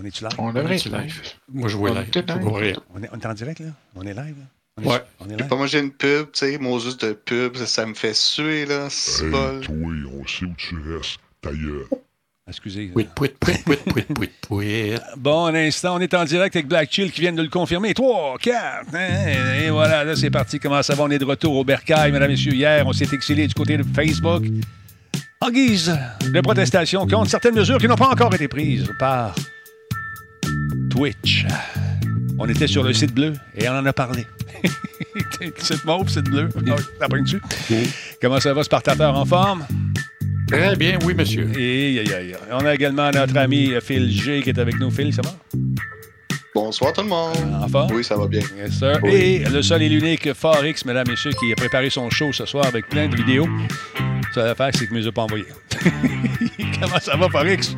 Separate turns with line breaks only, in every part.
On est-tu live?
On devrait être
live? Moi, je vois
On
live.
est.
On est, on est en direct, là? On est live, là? On est,
Ouais.
On est live?
pas, moi j'ai une pub, tu sais, Moses de pub, ça, ça me fait suer, là, c'est
Hey,
bol.
toi, on sait où tu restes. Ta gueule.
Excusez.
Pouit, pouit, pouit, pouit, pouit, pouit, pouit.
Bon, un instant, on est en direct avec Black Chill qui viennent de le confirmer. 3, 4, et voilà, là c'est parti. Comment ça va? On est de retour au Bercail, mesdames et messieurs. Hier, on s'est exilé du côté de Facebook en guise de protestation contre certaines mesures qui n'ont pas encore été prises par Twitch. On était sur le site bleu et on en a parlé. site mauve, site bleu. Ah oui, Ça prend dessus. Comment ça va, Spartateur en forme?
Très bien, oui, monsieur.
Et on a également notre ami Phil G qui est avec nous. Phil, ça va?
Bonsoir tout le monde.
En forme?
Oui, ça va bien.
Yes, sir.
Oui.
Et le seul et l'unique Forex, mesdames et messieurs, qui a préparé son show ce soir avec plein de vidéos. Ça va faire, c'est qu'il ne me les a pas envoyées. Comment ça va, Forex?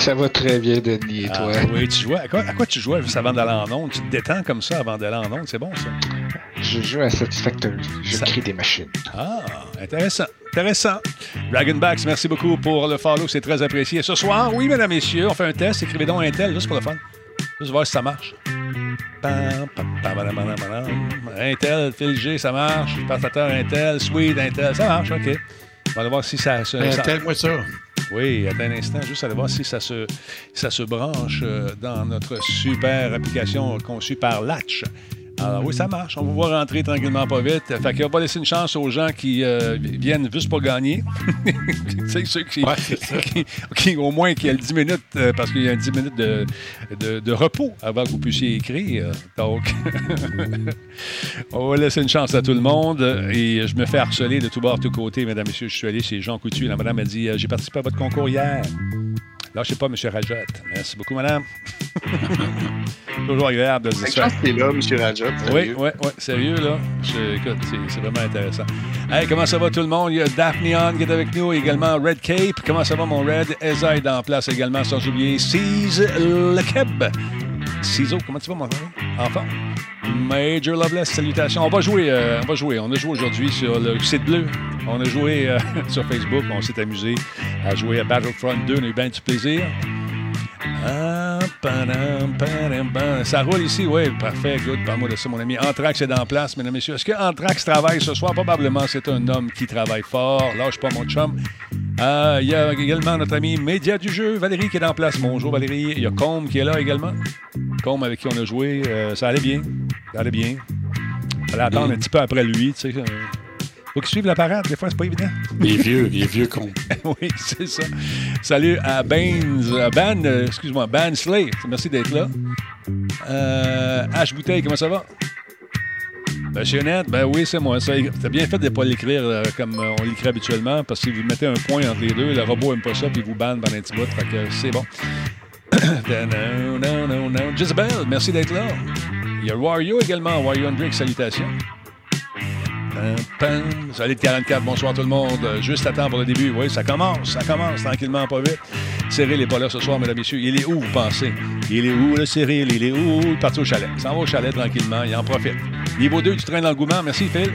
Ça va très bien, Denis, et
Ah,
toi?
oui, tu jouais. À quoi, à quoi tu jouais juste avant d'aller en onde? Tu te détends comme ça avant d'aller en onde, c'est bon, ça?
Je joue à Satisfactory. Je
Ça-
crée des machines.
Ah, intéressant. Intéressant. Dragonbacks, merci beaucoup pour le follow, c'est très apprécié. Ce soir, oui, mesdames et messieurs, on fait un test. Écrivez donc Intel, juste pour le fun. Juste voir si ça marche. Intel, Phil G, ça marche. Passateur Intel, Sweet Intel, ça marche, OK. On va aller voir si ça se. Ça-
Telle-moi ça.
Oui, attends un instant, juste aller voir si ça se, ça se branche euh, dans notre super application conçue par Latch. Alors oui, ça marche. On va voir rentrer tranquillement pas vite. Fait qu'on va laisser une chance aux gens qui euh, viennent juste pour gagner. tu sais, ceux qui,
Ouais,
qui- qui, au moins, qui a le 10 minutes, euh, parce qu'il y a 10 minutes de, de, de repos avant que vous puissiez écrire. Donc, on va laisser une chance à tout le monde. Et je me fais harceler de tous bords, de tous côtés, mesdames, messieurs. Je suis allé chez Jean Coutu. La madame a dit euh, J'ai participé à votre concours hier. Là, je sais pas, M. Rajot. Merci beaucoup, madame. Toujours agréable de se dire ça.
chance qu'il est là, M. Rajat.
Oui, oui, oui, sérieux, là. Je- écoute, c'est, c'est vraiment intéressant. Hey, comment ça va tout le monde? Il y a Daphne On qui est avec nous, également Red Cape. Comment ça va, mon Red? Eza est en place également, sans oublier Cise Lekeb. Ciseau, comment tu vas, mon? Enfant. Major Loveless, salutations. On va jouer, euh, on va jouer. On a joué aujourd'hui sur le site bleu. On a joué euh, sur Facebook. On s'est amusé à jouer à Battlefront 2. On a eu bien du plaisir. Ah. Ça roule ici, oui, parfait, good. Parle-moi de ça, mon ami. Anthrax est en place, mesdames et messieurs. Est-ce que Anthrax travaille ce soir? Probablement, c'est un homme qui travaille fort. Lâche pas mon chum. Euh, Il y a également notre ami Média du jeu, Valérie, qui est en place. Bonjour, Valérie. Il y a Combe qui est là également. Combe avec qui on a joué. Euh, ça allait bien. Ça allait bien. Fallait attendre un petit peu après lui, tu sais. euh. Faut qu'il suive la parade, des fois, c'est pas évident.
Il est vieux, il est vieux con.
oui, c'est ça. Salut à Baines, à Ban, euh, excuse-moi, Ban Slay. Merci d'être là. Euh, H Bouteille, comment ça va? Monsieur Net, ben oui, c'est moi. C'est bien fait de ne pas l'écrire euh, comme euh, on l'écrit habituellement, parce que si vous mettez un point entre les deux, le robot aime pas ça, puis il vous banne pendant un petit bout. Fait que c'est bon. Non, non, non, non. Jezebel, merci d'être là. Il y a Wario également. Wario Hendrix, salutations. Salut de 44, bonsoir tout le monde. Juste à temps pour le début. Oui, ça commence, ça commence tranquillement, pas vite. Cyril n'est pas là ce soir, mesdames et messieurs. Il est où, vous pensez? Il est où, le Cyril? Il est où? Il est parti au chalet. Il s'en va au chalet tranquillement, il en profite. Niveau 2 du train d'engouement. Merci, Phil.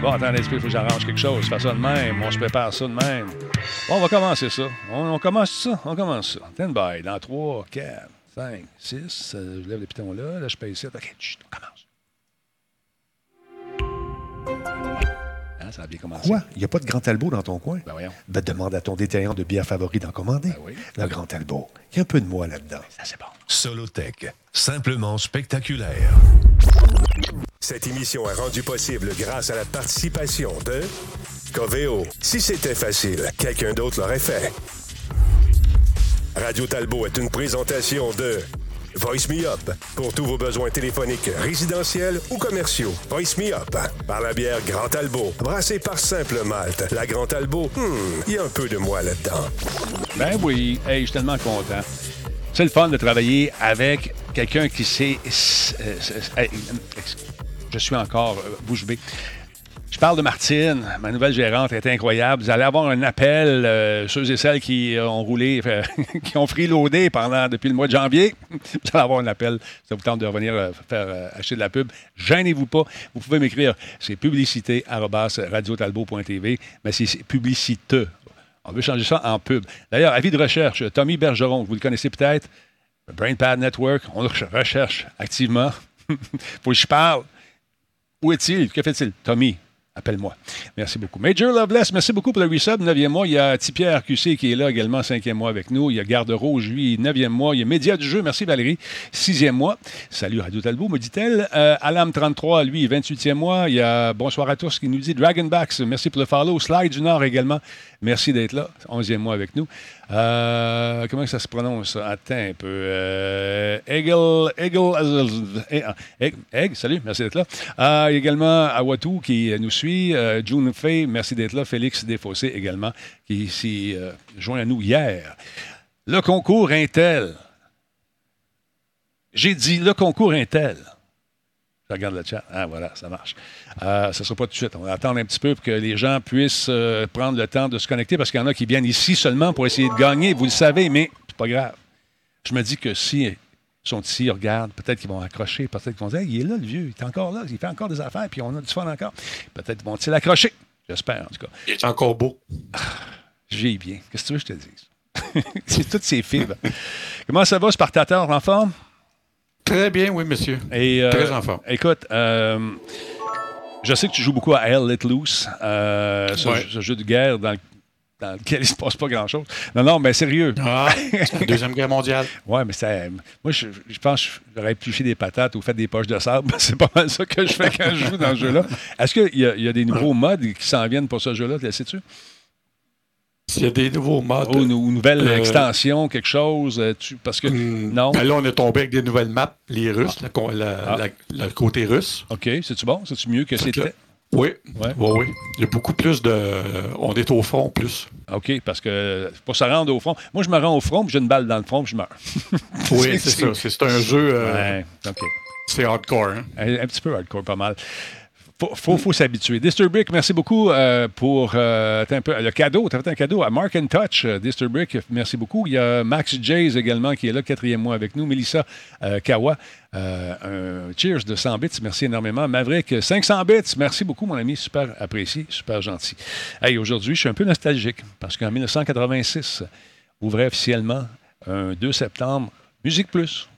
Bon, attendez, il faut que j'arrange quelque chose. Fais ça de même. On se prépare ça de même. Bon, on va commencer ça. On, on commence ça? On commence ça. Stand by. Dans 3, 4, 5, 6. euh, je lève le piton là. Là, je paye ici. OK, chut, on commence. Hein, ça a bien commencé.
Quoi? Il n'y a pas de Grand Talbot dans ton coin?
Ben voyons.
Ben, demande à ton détaillant de bière favori d'en commander.
Ben oui.
Le Grand Talbot. Il y a un peu de moi là-dedans.
Ça, c'est bon.
Solotech, simplement spectaculaire.
Cette émission est rendue possible grâce à la participation de Coveo. Si c'était facile, quelqu'un d'autre l'aurait fait. Radio Talbot est une présentation de Voice Me Up pour tous vos besoins téléphoniques résidentiels ou commerciaux. Voice Me Up par la bière Grand Talbot, brassée par Simple Malte. La Grand Talbot, hmm, il y a un peu de moi là-dedans.
Ben oui, hey, je suis tellement content. C'est le fun de travailler avec quelqu'un qui sait. euh, euh, je suis encore euh, bouche bée. Je parle de Martine, ma nouvelle gérante est incroyable. Vous allez avoir un appel, ceux et celles qui ont roulé, qui ont freeloadé pendant depuis le mois de janvier. Vous allez avoir un appel. Ça vous tente de revenir faire acheter de la pub. Gênez-vous pas. Vous pouvez m'écrire. C'est publicité radiotalbo.tv, mais c'est publicite On veut changer ça en pub. D'ailleurs, avis de recherche, Tommy Bergeron, vous le connaissez peut-être, BrainPad Network, on le recherche activement. Faut que je parle. Où est-il? Que fait-il? Tommy, appelle-moi. Merci beaucoup. Major Loveless, merci beaucoup pour le resub, 9e mois. Il y a Tipierre QC qui est là également, 5e mois avec nous. Il y a Garde Rouge, lui, 9e mois. Il y a Média du jeu, merci Valérie, 6e mois. Salut Radio Talbot, me dit-elle. Euh, Alam33, lui, 28e mois. Il y a Bonsoir à tous qui nous dit Dragonbacks, merci pour le follow. Slide du Nord également, merci d'être là, 11e mois avec nous. Euh, comment ça se prononce? Attends un peu. Euh, Egel, Egel, Egg, salut, merci d'être là. Euh, également Awatu qui nous suit. Euh, June Fay, merci d'être là. Félix Desfossés également, qui s'est euh, joint à nous hier. Le concours Intel. J'ai dit le concours Intel. Je regarde le chat. Ah, voilà, ça marche. Euh, ce ne sera pas tout de suite. On va attendre un petit peu pour que les gens puissent euh, prendre le temps de se connecter parce qu'il y en a qui viennent ici seulement pour essayer de gagner. Vous le savez, mais c'est pas grave. Je me dis que si sont ici, ils regardent, peut-être qu'ils vont accrocher, peut-être qu'ils vont dire Hey, il est là, le vieux, il est encore là, il fait encore des affaires, puis on a du fun encore. Peut-être vont-ils accrocher. J'espère, en tout cas.
Il est encore beau.
J'ai bien. Qu'est-ce que tu veux que je te dise? c'est toutes ces fibres. Comment ça va, Spartateur, en forme?
Très bien, oui, monsieur.
Et, euh,
Très en forme.
Écoute, euh, je sais que tu joues beaucoup à Hell Let Loose, euh, ce,
Ouais.
ce jeu de guerre dans, dans lequel il se passe pas grand-chose. Non, non, mais sérieux.
Ah, Deuxième Guerre mondiale.
Ouais, mais ça, moi, je, je pense que j'aurais épluché des patates ou fait des poches de sable. C'est pas mal ça que je fais quand je joue dans ce jeu-là. Est-ce qu'il y, y a des nouveaux modes qui s'en viennent pour ce jeu-là? Sais-tu?
S'il y a des nouveaux modes.
Ou une, ou une nouvelle
euh,
extension, quelque chose? euh, tu- parce que,
hum,
non?
ben là, on est tombé avec des nouvelles maps, les Russes, la-
Ah.
la- le côté russe.
OK, c'est-tu bon? C'est-tu mieux que c'était?
Oui,
Ouais.
oui, oui. Il y a beaucoup plus de. On est au fond plus.
OK, parce que pour se rendre au front, moi, je me rends au front, j'ai une balle dans le front, puis je meurs.
Oui, c'est ça. C'est c'est un jeu. euh,
Ouais, OK.
C'est hardcore. hein.
Un, un petit peu hardcore, pas mal. Faut, faut, s'habituer. Disturbic, merci beaucoup euh, pour euh, le cadeau. Tu as fait un cadeau à Mark and Touch, euh, Disturbic. Merci beaucoup. Il y a Max Jays également qui est là, quatrième mois avec nous. Melissa Kawa, un cheers de 100 bits. Merci énormément. Maverick, 500 bits. Merci beaucoup, mon ami. Super apprécié, super gentil. Hey, aujourd'hui, je suis un peu nostalgique parce qu'en 1986, ouvrait officiellement un 2 septembre Musique Plus.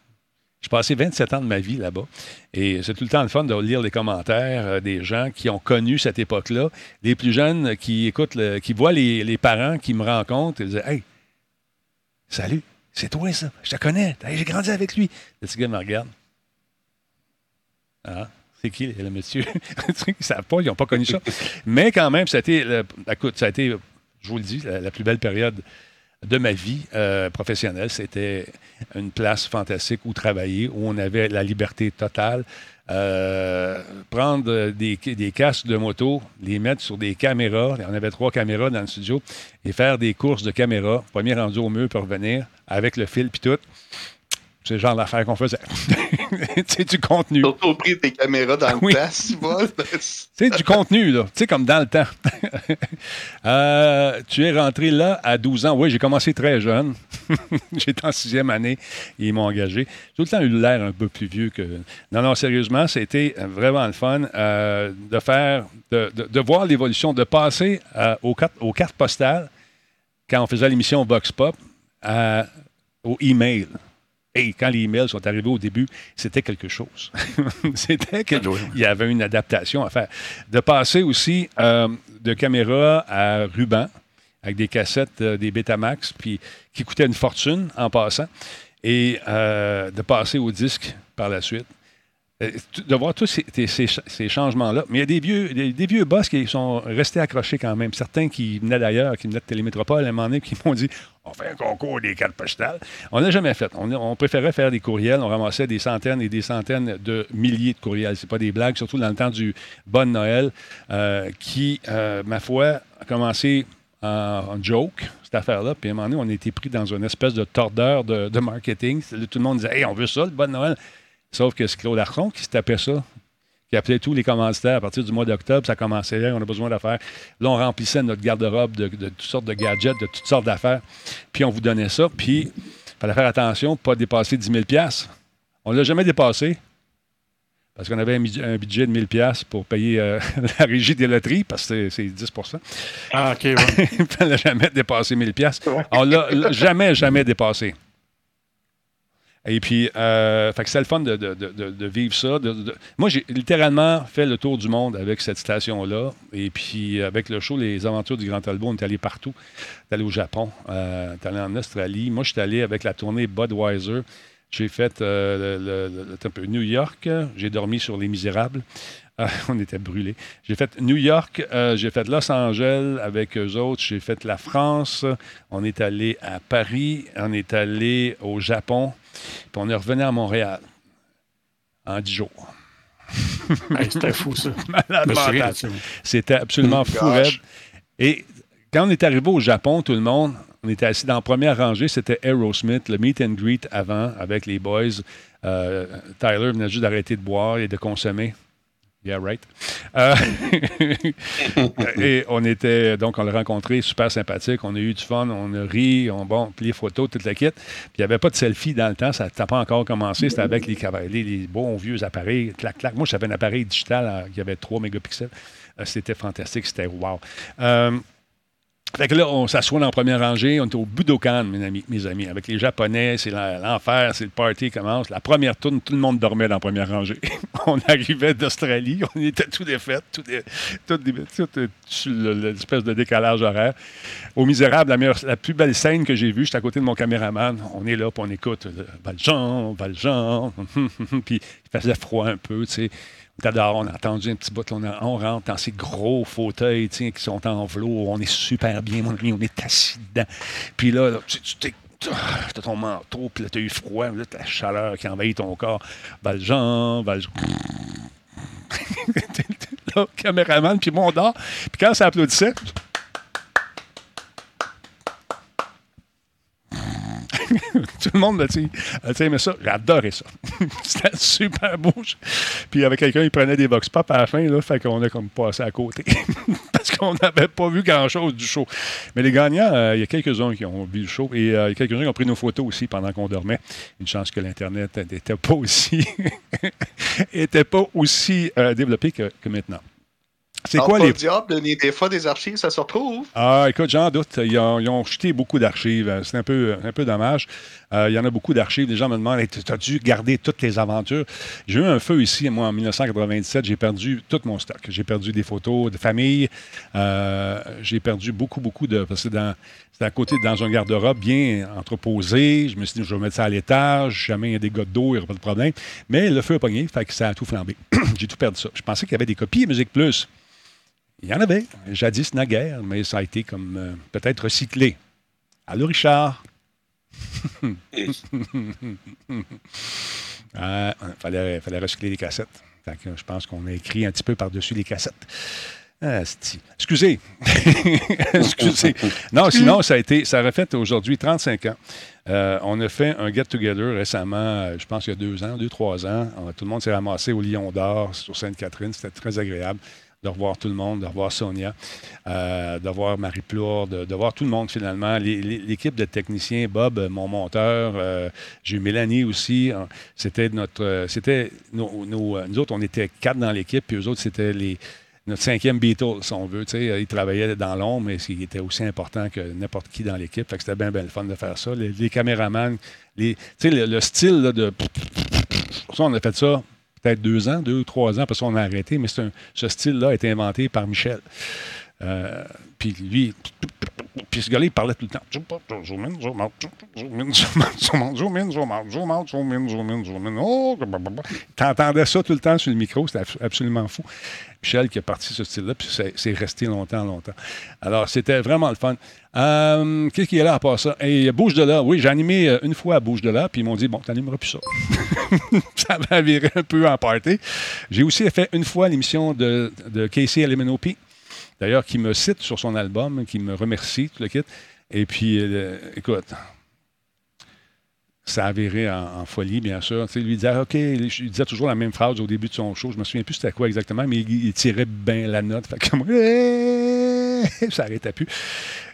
J'ai passé 27 ans de ma vie là-bas. Et c'est tout le temps le fun de lire les commentaires euh, des gens qui ont connu cette époque-là. Les plus jeunes qui écoutent, le- qui voient les, les parents qui me rencontrent et disent Hey, salut, c'est toi ça, je te connais, Hey, j'ai grandi avec lui. Le petit gars me regarde. Ah, c'est qui le monsieur? Ils ne savent pas, ils n'ont pas connu ça. Mais quand même, ça a été, écoute, ça a été, je vous le dis, la, la plus belle période de ma vie euh, professionnelle. C'était une place fantastique où travailler, où on avait la liberté totale. Euh, prendre des, casques de moto, les mettre sur des caméras. On avait trois caméras dans le studio et faire des courses de caméras. Premier rendu au mur pour revenir avec le fil puis tout. C'est le genre d'affaires qu'on faisait. C'est du contenu.
Surtout au prix des caméras dans le
Oui.
temps, si.
C'est du contenu, là. Tu sais, comme dans le temps. Euh, tu es rentré là à 12 ans. Oui, j'ai commencé très jeune. J'étais en sixième année. Ils m'ont engagé. J'ai tout le temps eu l'air un peu plus vieux que. Non, non, sérieusement, c'était vraiment le fun euh, de faire, de, de- de voir l'évolution, de passer euh, aux, cartes, aux cartes postales quand on faisait l'émission Vox Pop à- au email. Et quand les emails sont arrivés au début, c'était quelque chose. c'était quelque... Il y avait une adaptation à faire. De passer aussi euh, de caméra à ruban avec des cassettes, euh, des Betamax, puis qui coûtaient une fortune en passant, et euh, de passer au disque par la suite. Euh, De voir tous ces, changements-là. Mais il y a des vieux, boss qui sont restés accrochés quand même. Certains qui venaient d'ailleurs, qui venaient de Télémétropole à un moment donné, qui m'ont dit on fait un concours des cartes postales. On n'a jamais fait. On, préférait faire des courriels. On ramassait des centaines et des centaines de milliers de courriels. C'est pas des blagues, surtout dans le temps du Bon Noël, euh, qui, euh, ma foi, a commencé en, joke, cette affaire-là. Puis à un moment donné, on a pris dans une espèce de tordeur de, de marketing. Tout le monde disait Hey, on veut ça, le Bon Noël. Sauf que c'est Claude Arson qui se tapait ça, qui appelait tous les commanditaires à partir du mois d'octobre. Ça commençait là, on a besoin d'affaires. Là, on remplissait notre garde-robe de, de toutes sortes de gadgets, de toutes sortes d'affaires. Puis on vous donnait ça. Puis il fallait faire attention, pas dépasser 10 000 On ne l'a jamais dépassé. Parce qu'on avait un, budget de 1000 pièces pour payer euh, la régie des loteries, parce que c'est c'est 10%
Ah, OK, ouais.
Il fallait jamais dépasser 1000 pièces. On l'a l'a jamais, jamais dépassé. Et puis, euh, fait que c'est le fun de, vivre ça. Moi, j'ai littéralement fait le tour du monde avec cette station-là. Et puis, avec le show Les Aventures du Grand Talbot, on est allé partout. On est allé au Japon, euh, on est allé en Australie. Moi, je suis allé avec la tournée Budweiser. J'ai fait euh, le, New York. J'ai dormi sur Les Misérables. Euh, on était brûlés. J'ai fait New York, euh, j'ai fait Los Angeles avec eux autres, j'ai fait la France, on est allé à Paris, on est allé au Japon, puis on est revenu à Montréal en 10 jours.
Hey, C'était fou, ça.
C'était absolument fou,
Gosh.
raide. Et quand on est arrivé au Japon, tout le monde, on était assis dans la première rangée, c'était Aerosmith, le meet and greet avant avec les boys. Euh, Tyler venait juste d'arrêter de boire et de consommer. Yeah, right. Euh, et on était, donc, on l'a rencontré, super sympathique. On a eu du fun, on a ri, on, bon, puis les photos, toute la kit. Puis il n'y avait pas de selfie dans le temps, ça n'a pas encore commencé. C'était avec les, cavaliers, les bons vieux appareils, clac, clac. Moi, j'avais un appareil digital euh, qui avait 3 mégapixels. Euh, C'était fantastique, c'était wow. Fait que là, on s'assoit dans la première rangée, on est au Budokan, mes amis, mes amis. Avec les Japonais, c'est l'enfer, c'est le party qui commence. La première tourne, tout le monde dormait dans la première rangée. on arrivait d'Australie, on était tous défaits, tous des, tout, euh, l'espèce de décalage horaire. Au Misérable, la, meilleure- la plus belle scène que j'ai vue, j'étais à côté de mon caméraman. On est là, puis on écoute euh, Valjean, Valjean. puis il faisait froid un peu, tu sais. On dehors, on a entendu un petit bout, on, on rentre dans ces gros fauteuils sais, qui sont en velours. On est super bien, mon ami, on est assis dedans. Puis là, là, tu tu t'es- T'as ton manteau, puis là, t'as eu froid, là, t'as la chaleur qui envahit ton corps. Valjean, Valjean. là, caméraman, puis mon dort. Puis quand ça applaudissait, tout le monde, tu sais, aimé ça. J'adorais ça. C'était super beau. Puis avec quelqu'un, il prenait des vox pop à la fin, là, fait qu'on a comme passé à côté. Parce qu'on n'avait pas vu grand-chose du show. Mais les gagnants, euh, il y a quelques-uns qui ont vu le show et euh, quelques-uns qui ont pris nos photos aussi pendant qu'on dormait. Une chance que l'Internet n'était pas aussi, euh, développé que maintenant. C'est quoi les
le diable, des fois des archives, ça se retrouve.
ah, écoute, j'en doute. Ils ont, ils ont jeté beaucoup d'archives. Euh, C'est un peu, un peu dommage. Euh, il y en a beaucoup d'archives. Les gens me demandent Hey, tu as dû garder toutes les aventures? J'ai eu un feu ici, moi, en 1997. J'ai perdu tout mon stock. J'ai perdu des photos de famille. Euh, j'ai perdu beaucoup, beaucoup de. Parce que dans- c'était à côté, dans un garde-robe bien entreposé. Je me suis dit, je vais mettre ça à l'étage. Jamais il y a des gars d'eau, il n'y aura pas de problème. Mais le feu a pogné, fait que ça a tout flambé. j'ai tout perdu ça. Je pensais qu'il y avait des copies Musique Plus. Il y en avait, jadis naguère, mais ça a été comme euh, peut-être recyclé. Allô, Richard? Ah, Il fallait, fallait recycler les cassettes. Fait que je pense qu'on a écrit un petit peu par-dessus les cassettes. Ah. Excusez. Excusez. Non, sinon, ça a été, ça aurait fait aujourd'hui 35 ans. Euh, on a fait un get-together récemment, euh, je pense qu'il y a deux ans, deux, trois ans. Tout le monde s'est ramassé au Lion d'Or sur Sainte-Catherine. C'était très agréable de revoir tout le monde, de revoir Sonia, euh, de voir Marie Plourde, de, de voir tout le monde finalement. L'équipe de techniciens, Bob, euh, mon monteur, euh, j'ai Mélanie aussi. Euh, C'était notre. C'était. nos- nous autres, on était quatre dans l'équipe, puis eux autres, c'était. Notre cinquième Beatle, si on veut. Tu sais, ils travaillaient dans l'ombre, mais il était aussi important que n'importe qui dans l'équipe. C'était bien, bien le fun de faire ça. Les, caméramans, les, le, le style de. Ça, on a fait ça peut-être deux ans, deux ou trois ans, parce qu'on a arrêté, mais ce style-là a été inventé par Michel. Euh, puis lui, puis ce gars-là, il parlait tout le temps. T'entendais ça tout le temps sur le micro, c'était abs- absolument fou. Michel qui a parti ce style-là, puis c'est resté longtemps, longtemps. Alors, c'était vraiment le fun. Euh, Qu'est-ce qui est là à part ça? Et Bouge de là, oui, j'ai animé euh, une fois à Bouge de là, puis ils m'ont dit, bon, t'animeras plus ça. ça m'a viré un peu en party. J'ai aussi fait une fois l'émission de, de Casey Eliminopy, d'ailleurs, qui me cite sur son album, qui me remercie, tout le kit. Et puis, euh, écoute, ça a viré en, folie, bien sûr. Lui disait, OK, il disait toujours la même phrase au début de son show. Je me souviens plus c'était quoi exactement, mais il, tirait bien la note. Ça n'arrêtait plus.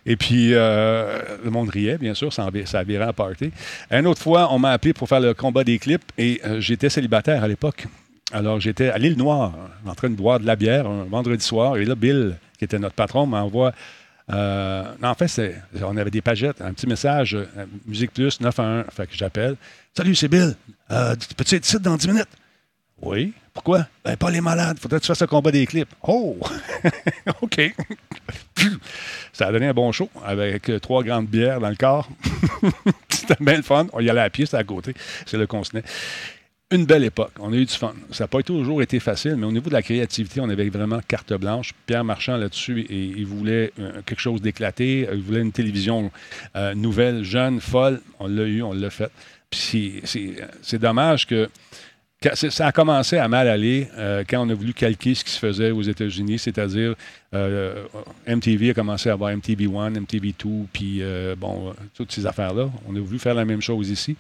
Et puis, euh, le monde riait, bien sûr, ça, ça a viré en party. Une autre fois, on m'a appelé pour faire le combat des clips et euh, j'étais célibataire à l'époque. Alors, j'étais à l'île Noire, en train de boire de la bière un vendredi soir. Et là, Bill, qui était notre patron, m'envoie. euh, en fait, on avait des pagettes, un petit message, euh, Musique Plus 911. Fait que j'appelle. Salut, c'est Bill. Euh, Peux-tu être ici dans 10 minutes? Oui. Pourquoi? Ben, pas les malades. Faudrait que tu fasses le combat des clips. Oh! OK. Ça a donné un bon show avec euh, trois grandes bières dans le corps. c'était bien le fun. On y allait à pied, c'était à côté. C'est là qu'on se. Une belle époque. On a eu du fun. Ça n'a pas toujours été facile, mais au niveau de la créativité, on avait vraiment carte blanche. Pierre Marchand là-dessus, il voulait euh, quelque chose d'éclaté. Il voulait une télévision euh, nouvelle, jeune, folle. On l'a eu, on l'a fait. Puis c'est- dommage que ça a commencé à mal aller euh, quand on a voulu calquer ce qui se faisait aux États-Unis, c'est-à-dire euh, MTV a commencé à avoir MTV1, MTV2, puis euh, bon, euh, toutes ces affaires-là. On a voulu faire la même chose ici.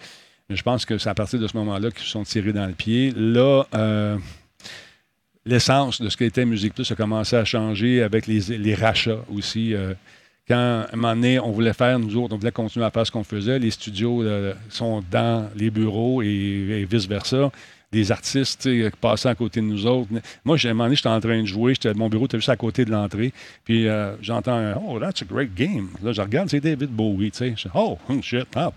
Je pense que c'est à partir de ce moment-là qu'ils se sont tirés dans le pied. Là, euh, l'essence de ce qu'était Musique Plus a commencé à changer avec les, rachats aussi. euh, quand, à un moment donné, on voulait faire, nous autres, on voulait continuer à faire ce qu'on faisait, les studios euh, sont dans les bureaux et vice-versa. Des artistes passant à côté de nous autres. Moi, j'ai- donné, j'étais en train de jouer, mon bureau était juste à côté de l'entrée, puis euh, j'entends Oh, that's a great game. Là, je regarde, c'est David Bowie. tu sais. Oh, hum, shit. Ah,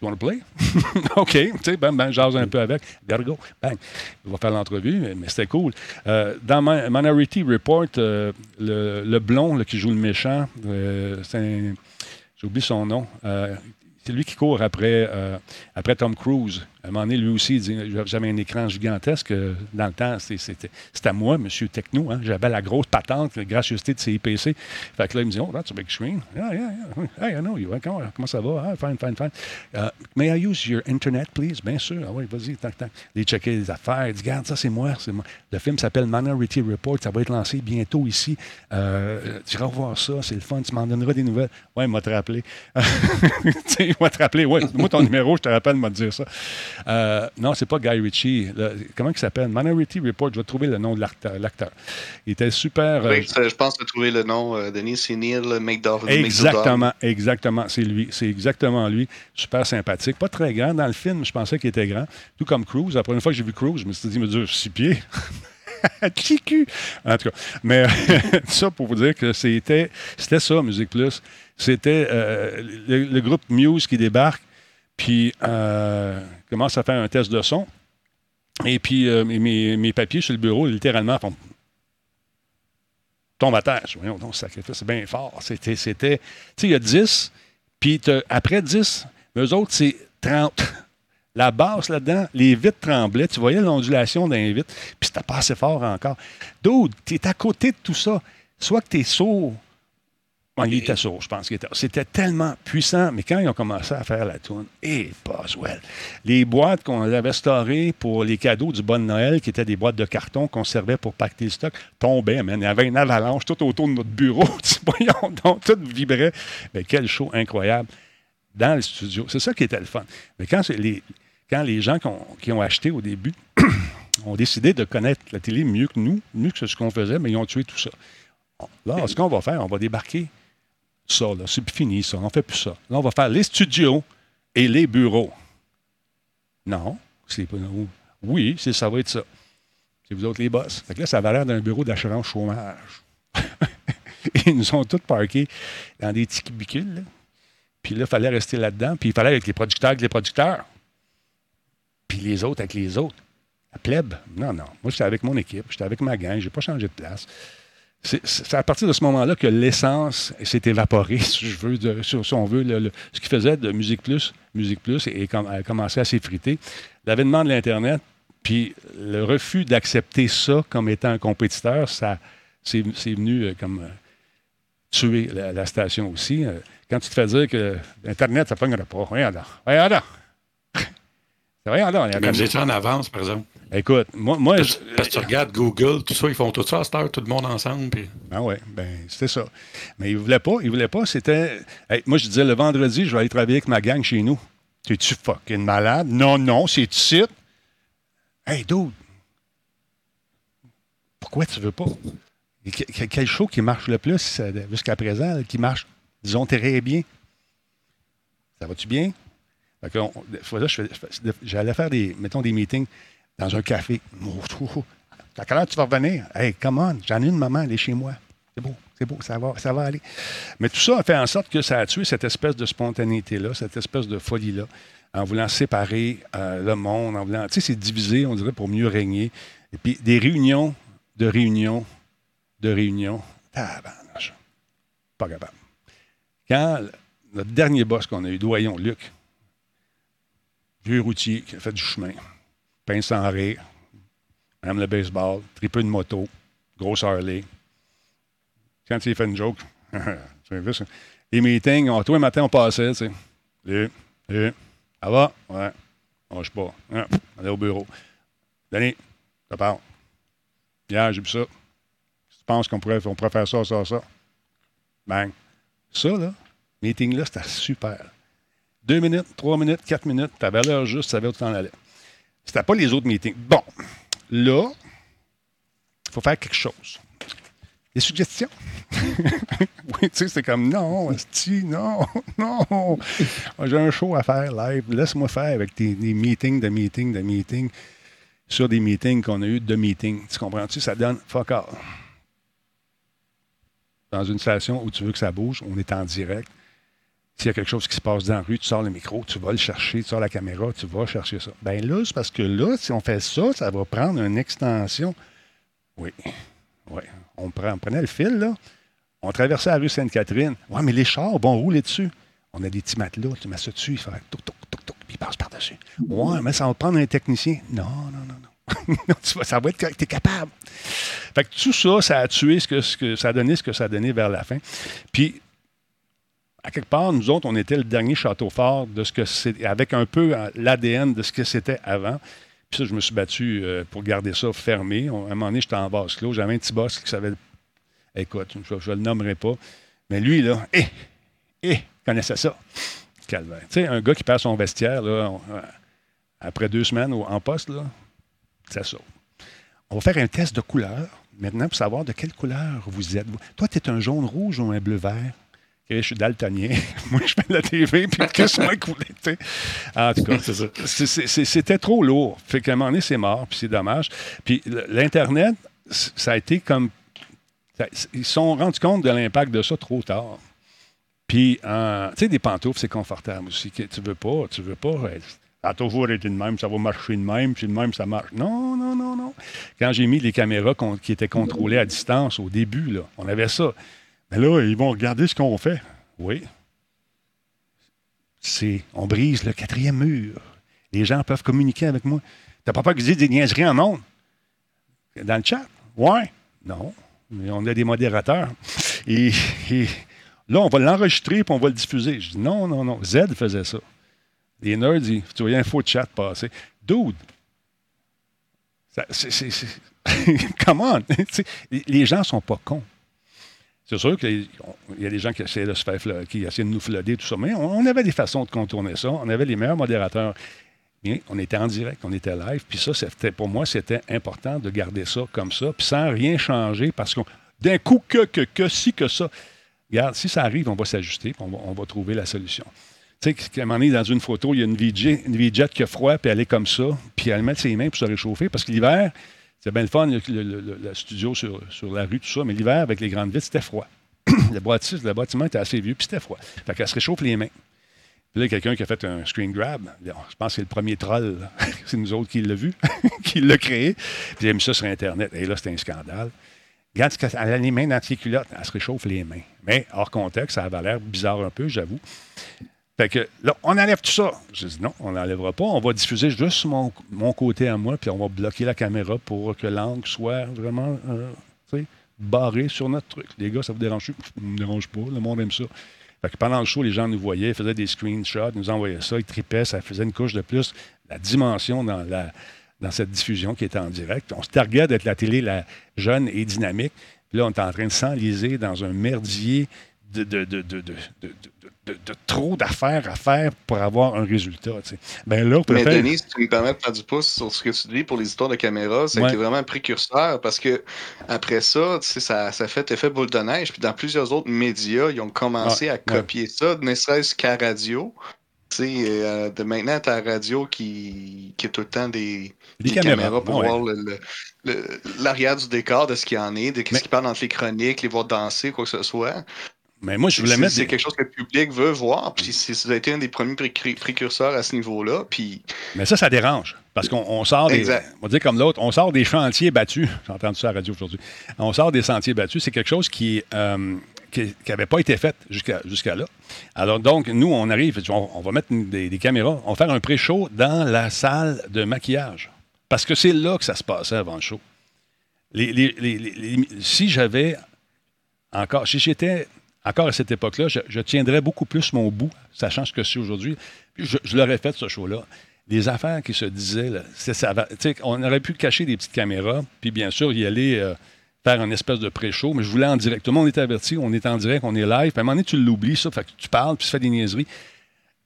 You want to play? OK. Tu sais, ben, ben, jase un peu avec. Gotta go. Bang. Il va faire l'entrevue, mais, c'était cool. Euh, dans Ma- Minority Report, euh, le, blond qui joue le méchant, euh, c'est oublié son nom. C'est lui qui court après, après Tom Cruise. À un moment donné, lui aussi, il dit J'avais un écran gigantesque. euh, Dans le temps, c'était à moi, Monsieur Techno. hein. J'avais la grosse patente, la gracieuseté de CIPC. Fait que là, il me dit Oh, that's a big screen. Yeah, yeah, yeah. Hey, I know you. Comment, comment ça va? Ah, fine, fine, fine. Uh, may I use your Internet, please? Bien sûr. Ah oui, vas-y, tac, tac. Il checker les affaires. Il dit Regarde, ça, c'est moi. moi. Le film s'appelle Minority Report. Ça va être lancé bientôt ici. Euh, tu iras voir ça. C'est le fun. Tu m'en donneras des nouvelles. Ouais, il m'a te rappelé. il m'a te rappelé. Ouais, moi, ton numéro, je te rappelle de me dire ça. Euh, non, c'est pas Guy Ritchie. Le- comment il s'appelle? Minority Report. Je vais trouver le nom de l'acteur. Il était super. euh,
Oui, je pense que trouvé le nom, euh, Denis, c'est Neil McDowell.
Exactement, exactement. C'est lui. C'est exactement lui. Super sympathique. Pas très grand. Dans le film, je pensais qu'il était grand. Tout comme Cruise. La première fois que j'ai vu Cruise, je me suis dit, il me dure six pieds. Chicu! En tout cas, mais ça pour vous dire que c'était, c'était ça, Musique Plus. C'était euh, le, le groupe Muse qui débarque, puis euh, commence à faire un test de son. Et puis, euh, mes- papiers sur le bureau, littéralement, font tombe à terre. Voyons donc, sacrifice, c'est bien fort. C'était, tu sais, il y a 10, puis après 10, eux autres, c'est 30. La basse là-dedans, les vitres tremblaient. Tu voyais l'ondulation d'un vitre, puis c'était pas assez fort encore. Dude, tu es à côté de tout ça. Soit que tu es sourd. Il était sourd, je pense qu'il était. C'était tellement puissant, mais quand ils ont commencé à faire la tourne, et Boswell, les boîtes qu'on avait storées pour les cadeaux du Bon Noël, qui étaient des boîtes de carton qu'on servait pour pacter le stock, tombaient, man. Il y avait une avalanche tout autour de notre bureau. Voyons donc, tout vibrait. Mais quel show incroyable dans le studio. C'est ça qui était le fun. Mais quand, les, quand les gens qui ont, qui ont acheté au début ont décidé de connaître la télé mieux que nous, mieux que ce qu'on faisait, mais ils ont tué tout ça. Là, ce qu'on va faire, on va débarquer ça, là. C'est fini, ça. On fait plus ça. Là, on va faire les studios et les bureaux. Non, c'est pas. Oui, c'est, ça va être ça. C'est vous autres les boss. Fait que là, ça va l'air d'un bureau d'assurance chômage. Ils nous ont tous parqués dans des petits cubicules. Puis là, il fallait rester là-dedans. Puis il fallait avec les producteurs avec les producteurs. Puis les autres avec les autres. La plèbe. Non, non. Moi, j'étais avec mon équipe. J'étais avec ma gang. Je n'ai pas changé de place. C'est c'est à partir de ce moment-là que l'essence s'est évaporée, si, je veux, de- si, on veut. le- le- ce qui faisait de Musique Plus, Musique Plus, et, et com- a commencé à s'effriter. L'avènement de l'Internet, puis le refus d'accepter ça comme étant un compétiteur, ça, c'est c'est venu euh, comme euh, tuer la, la station aussi. Euh, quand tu te fais dire que Internet, ça ne pas. Voyons donc. Voyons donc. Voyons donc. il y a
Mais
comme-
vous étiez en avance, par exemple.
Écoute, moi, moi
Parce,
je-
parce que tu regardes Google, tout ça, ils font tout ça à cette heure, tout le monde ensemble. Puis...
Ah ouais, ben c'était ça. Mais il voulait pas, il voulait pas, c'était... Hey, moi, je disais, le vendredi, je vais aller travailler avec ma gang chez nous. T'es-tu fucking malade? Non, non, c'est ici. Hey, dude, pourquoi tu veux pas? Quel show qui marche le plus euh, jusqu'à présent, qui marche, disons, très bien? Ça va-tu bien? J'allais faire des, mettons, des meetings dans un café. À quelle tu vas revenir? Hey, come on, j'en ai une maman, elle est chez moi. C'est beau, c'est beau, ça va, ça va aller. Mais tout ça a fait en sorte que ça a tué cette espèce de spontanéité-là, cette espèce de folie-là, en voulant séparer euh, le monde, en voulant. Tu sais, c'est divisé, on dirait, pour mieux régner. Et puis des réunions, de réunions, de réunions. Pas capable. Quand notre dernier boss qu'on a eu, Doyon Luc, vieux routier qui a fait du chemin, pince sans rire, aime le baseball, tripeux de moto, grosse Harley. Quand il fait une joke, ça? Les meetings, on, tous les matins, on passait, tu sais. Et, et, ça va? Ouais. On je pas. Ouais. On est au bureau. Denis, ça parle. Hier, j'ai vu ça. Tu penses qu'on pourrait, on pourrait faire ça, ça, ça? Bang. Ça, là, meeting-là, c'était super. Deux minutes, trois minutes, quatre minutes, tu avais l'heure juste, tu savais où tu t'en allais. C'était pas les autres meetings. Bon, là, il faut faire quelque chose. Des suggestions? oui, tu sais, c'est comme non, non, non. J'ai un show à faire live. Laisse-moi faire avec des meetings, de meetings, de meetings, sur des meetings qu'on a eu de meetings. Tu comprends-tu? Ça donne fuck all. Dans une station où tu veux que ça bouge, on est en direct. S'il y a quelque chose qui se passe dans la rue, tu sors le micro, tu vas le chercher, tu sors la caméra, tu vas chercher ça. Ben là, c'est parce que là, si on fait ça, ça va prendre une extension. Oui, oui. On, prend, on prenait le fil, là. On traversait la rue Sainte-Catherine. Ouais, mais les chars vont rouler dessus. On a des petits matelas, tu mets ça dessus, il fait toc, toc, toc, toc, puis il passe par-dessus. Ouais, mais ça va prendre un technicien. Non, non, non, non. non tu vois, ça va être tu es capable. Fait que tout ça, ça a tué ce que, ce que ça a donné ce que ça a donné vers la fin. Puis à quelque part, nous autres, on était le dernier château fort de ce que c'est, avec un peu l'ADN de ce que c'était avant. Puis ça, je me suis battu euh, pour garder ça fermé. À un moment donné, j'étais en vase clos. J'avais un petit boss qui savait. Écoute, je ne le nommerai pas. Mais lui, là, hé, hé, connaissait ça. Calvaire. Tu sais, un gars qui perd son vestiaire, là, euh, après deux semaines en poste, là, ça. On va faire un test de couleur maintenant pour savoir de quelle couleur vous êtes. Toi, tu es un jaune rouge ou un bleu vert? Ok, je suis daltonien. Moi, je fais de la TV, puis qu'est-ce moi coulé, tu sais. En tout cas, C'était trop lourd. Fait qu'à un moment donné, c'est mort, puis c'est dommage. Puis l'Internet, ça a été comme... ça- Ils se sont rendus compte de l'impact de ça trop tard. Puis, euh, tu sais, des pantoufles, c'est confortable aussi. que Tu veux pas, tu veux pas... euh, Ça a toujours été de même, ça va marcher de même, puis de même, ça marche. Non, non, non, non. Quand j'ai mis les caméras qui étaient contrôlées à distance au début, là, on avait ça. Mais là, ils vont regarder ce qu'on fait. Oui. C'est, on brise le quatrième mur. Les gens peuvent communiquer avec moi. T'as pas peur qu'ils disent des niaiseries en monde? Dans le chat? Ouais. Non. Mais on a des modérateurs. Et, et là, on va l'enregistrer puis on va le diffuser. Je dis non, non, non. Z faisait ça. Les nerds, ils- tu voyais un faux chat passer. Dude! Ça- c'est- c'est- c'est- Come on! Les gens sont pas cons. C'est sûr qu'il y a des gens qui essaient de se faire fla- qui essaient de nous flooder, tout ça, mais on, avait des façons de contourner ça. On avait les meilleurs modérateurs. On était en direct, on était live, puis ça, c'était, pour moi, c'était important de garder ça comme ça, puis sans rien changer, parce que d'un coup, que, que, que, si, que ça. Regarde, si ça arrive, on va s'ajuster, on va, on va trouver la solution. Tu sais, qu'à un moment donné, dans une photo, il y a une VJ, une qui a froid, puis elle est comme ça, puis elle met ses mains pour se réchauffer, parce que l'hiver, c'est bien le fun, le, studio sur, sur la rue, tout ça, mais l'hiver, avec les grandes vitres, c'était froid. le, bâtisse, le bâtiment était assez vieux, puis c'était froid. Fait qu'elle se réchauffe les mains. Puis là, quelqu'un qui a fait un screen grab. Je pense que c'est le premier troll. c'est nous autres qui l'a vu, qui l'a créé. Puis a mis ça sur Internet. Et là, c'était un scandale. Regarde, elle a les mains dans ses culottes. Elle se réchauffe les mains. Mais hors contexte, ça avait l'air bizarre un peu, j'avoue. Fait que là, on enlève tout ça. Je dis non, on n'enlèvera pas. On va diffuser juste mon, mon côté à moi, puis on va bloquer la caméra pour que l'angle soit vraiment euh, barré sur notre truc. Les gars, ça vous dérange? Ça ne me dérange pas. Le monde aime ça. Fait que pendant le show, les gens nous voyaient, faisaient des screenshots, nous envoyaient ça, ils tripaient, ça faisait une couche de plus. La dimension dans, la, dans cette diffusion qui était en direct. On se targuait d'être la télé la jeune et dynamique. Puis là, on est en train de s'enliser dans un merdier de, de, de, de, trop d'affaires à faire pour avoir un résultat. Ben là,
Mais Denis, si tu me permets de faire du pouce sur ce que tu dis pour les histoires de caméra, a
Ouais.
vraiment un précurseur parce que après ça, tu sais, ça, ça fait effet boule de neige. Puis dans plusieurs autres médias, ils ont commencé à copier ça, ne serait-ce qu'à radio. sais, euh, de maintenant, la radio qui, qui a tout le temps des,
Des
des
caméras,
pour
ouais.
voir le- le- le- l'arrière du décor de ce qu'il y en est, de ce qui parle entre les chroniques, les voir danser, quoi que ce soit.
Mais moi, je voulais
C'est
mettre.
c'est
des-
quelque chose que le public veut voir, puis c'est- ça a été un des premiers précur- précurseurs à ce niveau-là, puis
Mais ça, ça dérange. Parce qu'on on sort des.
Exact.
On va dire comme l'autre, on sort des chantiers battus. J'ai entendu ça à la radio aujourd'hui? On sort des sentiers battus. C'est quelque chose qui euh, qui n'avait pas été fait jusqu'à là. Alors, donc, nous, on arrive, on, on va mettre des, des caméras, on va faire un pré-show dans la salle de maquillage. Parce que c'est là que ça se passait avant le show. Les- les- les- si j'avais encore, si j'étais encore à cette époque-là, je, tiendrais beaucoup plus mon bout, sachant ce que c'est aujourd'hui. Je, je l'aurais fait, ce show-là. Les affaires qui se disaient, on aurait pu cacher des petites caméras, puis bien sûr, y aller euh, faire une espèce de pré-show, mais je voulais en direct. Tout le monde est averti, on est en direct, on est live. Puis à un moment donné, tu l'oublies, ça, tu parles, puis tu fais des niaiseries.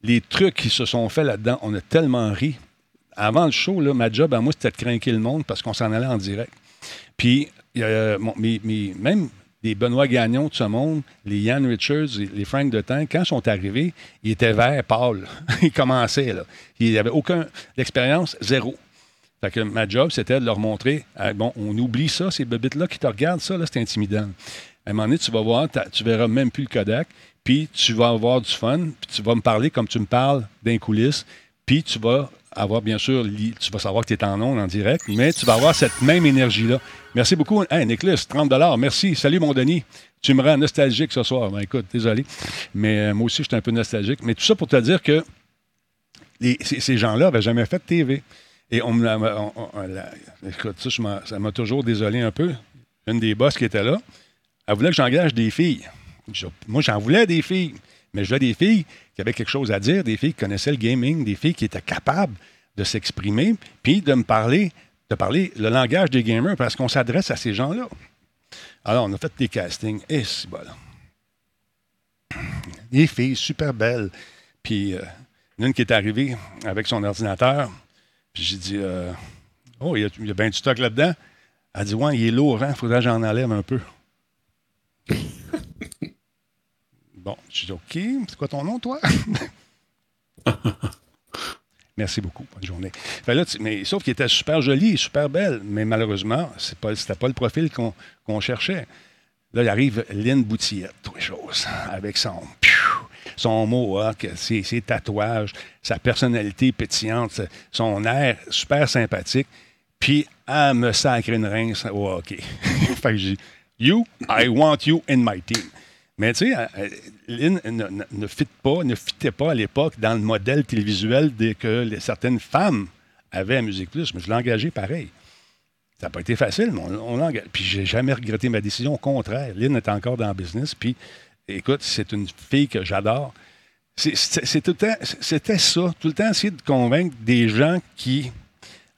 Les trucs qui se sont faits là-dedans, on a tellement ri. Avant le show, ma job à moi, c'était de craquer le monde parce qu'on s'en allait en direct. Puis, même les Benoît Gagnon de ce monde, les Ian Richards, les Frank de quand ils sont arrivés, ils étaient verts, pâles. ils commençaient, là. Il n'y avait aucun... L'expérience, zéro. Fait ma job, c'était de leur montrer, ah, bon, on oublie ça, ces bébites-là qui te regardent, ça, là, c'est intimidant. À un moment donné, tu vas voir, tu verras même plus le Kodak, puis tu vas avoir du fun, puis tu vas me parler comme tu me parles d'un coulisses, puis tu vas avoir, bien sûr, tu vas savoir que tu es en ondes en direct, mais tu vas avoir cette même énergie-là. Merci beaucoup. Hey, Nicolas, 30 Merci. Salut, mon Denis. Tu me rends nostalgique ce soir. Ben, écoute, désolé. Mais euh, moi aussi, je suis un peu nostalgique. Mais tout ça pour te dire que ces, gens-là n'avaient jamais fait de TV. Et on me l'a- écoute, ça, ça m'a toujours désolé un peu. Une des boss qui était là, elle voulait que j'engage des filles. Moi, j'en voulais des filles. Mais voulais des filles qui avaient quelque chose à dire, des filles qui connaissaient le gaming, des filles qui étaient capables de s'exprimer, puis de me parler, de parler le langage des gamers, parce qu'on s'adresse à ces gens-là. Alors, on a fait des castings. Et c'est. Des filles super belles. Puis, euh, une qui est arrivée avec son ordinateur. Puis j'ai dit, euh, oh, il y, a, a bien du stock là-dedans. Elle dit, ouais, il est lourd, hein, faudrait que j'en enlève un peu. Bon, j'ai dit, OK, c'est quoi ton nom, toi? Merci beaucoup. Bonne journée. Fait là, tu- mais, sauf qu'il était super joli, super belle, mais malheureusement, ce n'était pas le profil qu'on cherchait. Là, il arrive Lynn Boutillette, toutes les choses, avec son, son mohawk, ses, ses tatouages, sa personnalité pétillante, son air super sympathique. Puis, elle me sacre une rince au hockey. fait que j'ai You, I want you in my team. Mais tu sais, euh, euh, Lynn ne, fit pas, ne fitait pas à l'époque dans le modèle télévisuel dès que certaines femmes avaient à Musique Plus. Mais je l'ai engagé pareil. Ça n'a pas été facile, mais on, on. Puis j'ai jamais regretté ma décision. Au contraire, Lynn est encore dans le business. Puis écoute, c'est une fille que j'adore. C'était ça, tout le temps essayer de convaincre des gens qui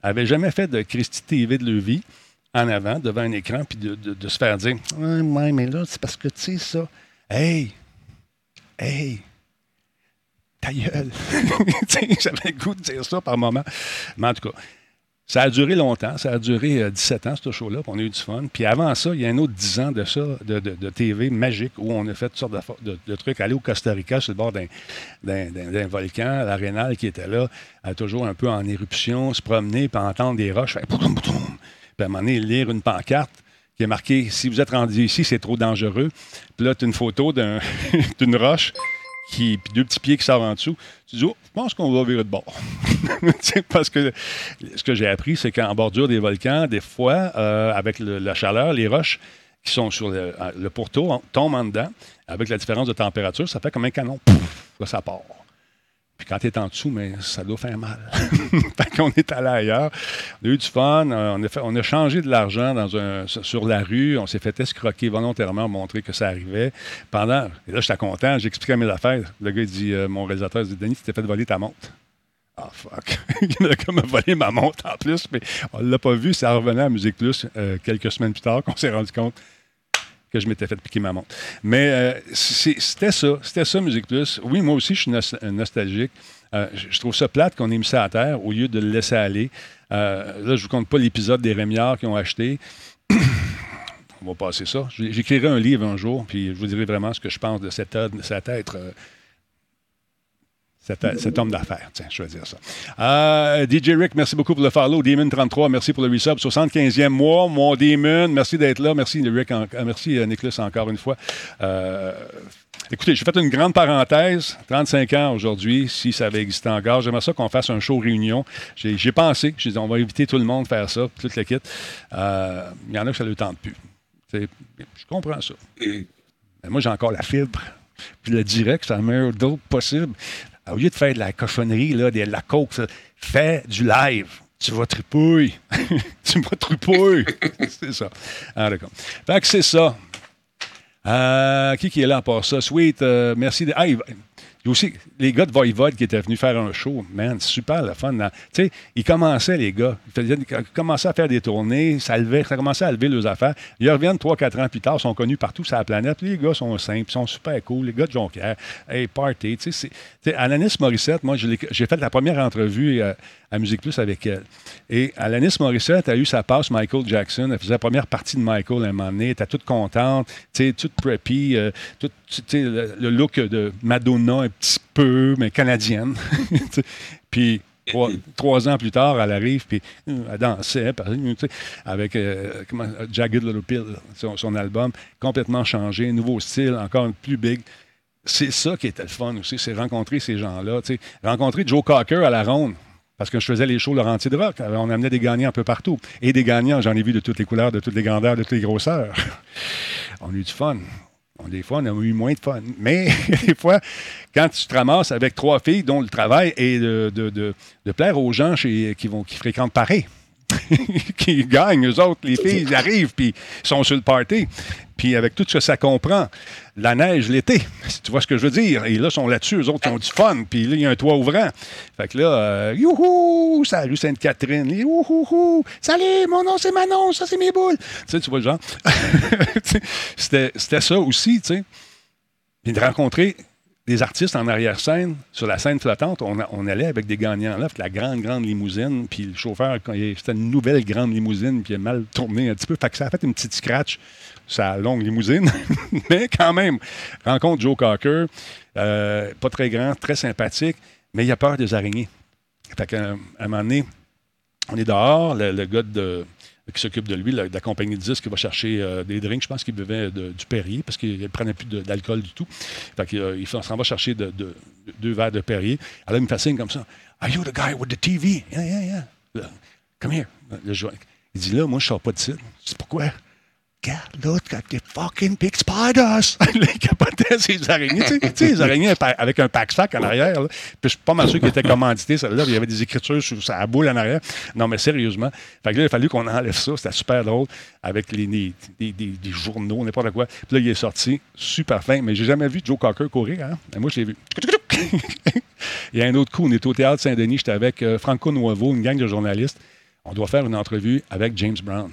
avaient jamais fait de Christy TV de leur vie en avant, devant un écran, puis de, de- se faire dire ouais, mais là, c'est parce que tu sais ça. Hey! Hey! Ta gueule! J'avais le goût de dire ça par moment. Mais en tout cas, ça a duré longtemps. Ça a duré euh, 17 ans, ce show-là, on a eu du fun. Puis avant ça, il y a un autre 10 ans de ça, de, de- de TV magique, où on a fait toutes sortes de, trucs. Aller au Costa Rica, sur le bord d'un, volcan, l'arénal qui était là, euh, toujours un peu en éruption, se promener, puis entendre des roches. Puis à un moment donné, lire une pancarte qui est marquée « Si vous êtes rendu ici, c'est trop dangereux ». Puis là, tu as une photo d'un- d'une roche qui, puis deux petits pieds qui sortent en dessous. Tu dis, oh, je pense qu'on va virer de bord. Parce que ce que j'ai appris, c'est qu'en bordure des volcans, des fois, euh, avec la chaleur, les roches qui sont sur le, le pourtour tombent en dedans. Avec la différence de température, ça fait comme un canon. Pouf, ça part. Puis quand tu es en dessous, mais ça doit faire mal. fait qu'on est allé ailleurs. On a eu du fun. euh, On a, a changé de l'argent dans un, sur la rue. On s'est fait escroquer volontairement, montrer que ça arrivait. Pendant, et là, j'étais content. J'expliquais mes affaires. Le gars, il dit, euh, mon réalisateur, il dit, Denis, tu t'es fait voler ta montre. Ah, fuck. le gars m'a volé ma montre en plus, mais on ne l'a pas vu. Ça revenait à Musique Plus euh, quelques semaines plus tard qu'on s'est rendu compte que je m'étais fait piquer ma montre. Mais euh, c'était ça, c'était ça, Musique Plus. Oui, moi aussi, je suis nos- nostalgique. Euh, je trouve ça plate qu'on ait mis ça à terre au lieu de le laisser aller. Euh, là, je ne vous compte pas l'épisode des Rémiards qui ont acheté. On va passer ça. J'écrirai un livre un jour, puis je vous dirai vraiment ce que je pense de cet, œuvre- cet être. Cet, homme d'affaires. Tiens, je vais dire ça. Euh, DJ Rick, merci beaucoup pour le follow. Demon33, merci pour le resub. 75e mois, mon Demon. Merci d'être là. Merci, Rick. euh, merci, euh, Nicholas, encore une fois. Écoutez, j'ai fait une grande parenthèse. 35 ans aujourd'hui, si ça avait existé encore. J'aimerais ça qu'on fasse un show réunion. J'ai pensé, j'ai dit, on va inviter tout le monde à faire ça, toute la kit. Il y en a que ça ne le tente plus. Je comprends ça. Moi, j'ai encore la fibre. Puis le direct, c'est la meilleure dope possible. Au lieu de faire de la cochonnerie, là, de la coke, fais du live. Tu vas tripouille. tu vas tripouille. c'est ça. Ah, d'accord. Fait que c'est ça. Euh, qui qui est là à part ça? Sweet, euh, merci. De... Ah, il y a aussi les gars de Voivode qui étaient venus faire un show. Man, super le fun. Tu sais, ils commençaient, les gars. Ils, commençaient à faire des tournées. Ça, levait, ça commençait à lever leurs affaires. Ils reviennent 3-4 ans plus tard, sont connus partout sur la planète. Les gars sont simples, sont super cool. Les gars de Jonquière, hey, party. Tu sais, Alanis Morissette, moi, j'ai fait la première entrevue euh, à Musique Plus avec elle. Et Alanis Morissette a eu sa passe Michael Jackson. Elle faisait la première partie de Michael à un moment donné. Elle était toute contente, toute preppy, euh, toute, le, le look de Madonna un petit peu, mais canadienne. Puis trois, ans plus tard, elle arrive, puis euh, elle dansait avec euh, comment, Jagged Little Pill, son, son album, complètement changé, nouveau style, encore plus big c'est ça qui était le fun aussi, c'est rencontrer ces gens-là. Rencontrer Joe Cocker à la ronde. Parce que je faisais les shows Laurentier de Rock. On amenait des gagnants un peu partout. Et des gagnants, j'en ai vu de toutes les couleurs, de toutes les grandeurs, de toutes les grosseurs. on a eu du fun. Des fois, on a eu moins de fun. Mais des fois, quand tu te ramasses avec trois filles dont le travail est de, plaire aux gens qui, vont, qui fréquentent Paris, qui gagnent, eux autres, les filles, ils arrivent, puis ils sont sur le party. Puis avec tout ce que ça comprend, la neige l'été, tu vois ce que je veux dire? Et là, ils sont là-dessus, eux autres, ils ont du fun. Puis là, il y a un toit ouvrant. Fait que là, euh, youhou, salut Sainte-Catherine. Salut, mon nom c'est Manon, ça c'est mes boules. Tu sais, tu vois le genre. C'était ça aussi, tu sais. Puis de rencontrer des artistes en arrière-scène, sur la scène flottante, on, allait avec des gagnants là, avec la grande, grande limousine, puis le chauffeur, c'était une nouvelle grande limousine, puis il a mal tourné un petit peu, fait que ça a fait une petite scratch, sa longue limousine, mais quand même, rencontre Joe Cocker, euh, pas très grand, très sympathique, mais il a peur des araignées. Fait qu'à un à un moment donné, on est dehors, le, le gars de- qui s'occupe de lui, la, de la compagnie de disques, qui va chercher euh, des drinks. Je pense qu'il buvait du Perrier parce qu'il ne prenait plus d'alcool du tout. Fait qu'il, euh, s'en va chercher de- de- de- deux verres de Perrier. Alors, il me fait signe comme ça. Are you the guy with the TV? Yeah, yeah, yeah. Là, Come here. Il dit là, moi, je ne sors pas de site. Dis pourquoi? Look at the fucking big spiders! Là, il capotait ses araignées. Tu sais, les araignées avec un pack-sac en arrière. là. Puis je suis pas mal sûr qu'il était commandité, celle-là. Il y avait des écritures sur sa boule en arrière. Non, mais sérieusement. Fait que là, il a fallu qu'on enlève ça. C'était super drôle avec les, les- des, des- des journaux, n'importe quoi. Puis là, il est sorti. Super fin. Mais j'ai jamais vu Joe Cocker courir. Hein? Mais moi, je l'ai vu. il y a un autre coup. On est au Théâtre Saint-Denis. J'étais avec euh, Franco Nuovo, une gang de journalistes. On doit faire une entrevue avec James Brown.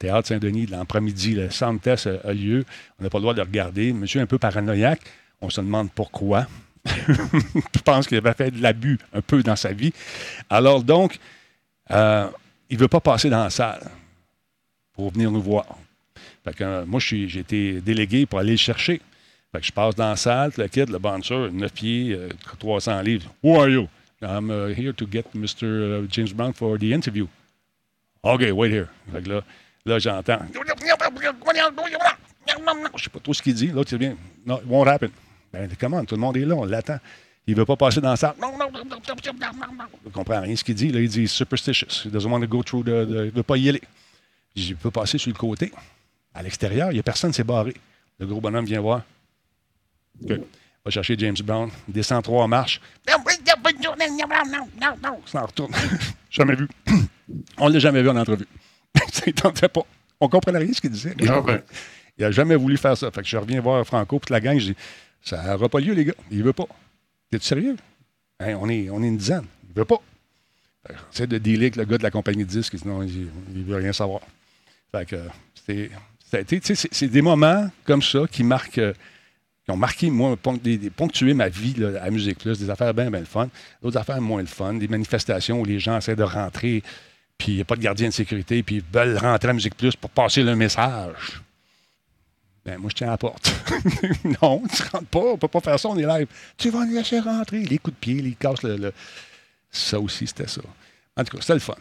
Théâtre Saint-Denis, l'après-midi, le sound test a, lieu. On n'a pas le droit de regarder. Monsieur est un peu paranoïaque. On se demande pourquoi. Je pense qu'il avait fait de l'abus un peu dans sa vie. Alors donc, euh, il ne veut pas passer dans la salle pour venir nous voir. Fait que, euh, moi, j'ai été délégué pour aller le chercher. Fait que je passe dans la salle, le kid, le bouncer, 9 pieds, euh, 300 livres. Who are you? I'm uh, here to get Mr. James Brown for the interview. OK, wait here. Là, là j'entends. Je sais pas trop ce qu'il dit. L'autre, il vient. No, it won't happen. Ben, comment? Tout le monde est là, on l'attend. Il veut pas passer dans la salle. Je comprends rien ce qu'il dit. Là, il dit superstitious. He doesn't want to go through the. the- il veut pas y aller. Je peut passer sur le côté. À l'extérieur, il n'y a personne, c'est barré. Le gros bonhomme vient voir. OK. Va chercher James Brown. Il descend trois marches. S'en retourne. jamais vu. On ne l'a jamais vu en entrevue. Ça ne tentait pas. On comprenait rien ce qu'il disait.
Ben.
Il n'a jamais voulu faire ça. Fait que je reviens voir Franco, puis la gang, je dis Ça n'aura pas lieu, les gars. Il veut pas. T'es-tu sérieux? Hein, on, est, on est une dizaine. Il veut pas. J'essaie de dealer avec le gars de la compagnie de disques. Il dit non, il ne veut rien savoir. Fait que C'est des moments comme ça qui marquent. euh, qui ont marqué, moi, des, des- ponctué ma vie là, à Musique Plus, des affaires bien, bien le fun, d'autres affaires moins le fun, des manifestations où les gens essaient de rentrer, puis il n'y a pas de gardien de sécurité, puis ils veulent rentrer à Musique Plus pour passer le message. Ben, moi, je tiens à la porte. non, tu rentres pas, on peut pas faire ça, on est live. Tu vas nous laisser rentrer. Les coups de pied, les casses, le, Ça aussi, c'était ça. En tout cas, c'était le fun.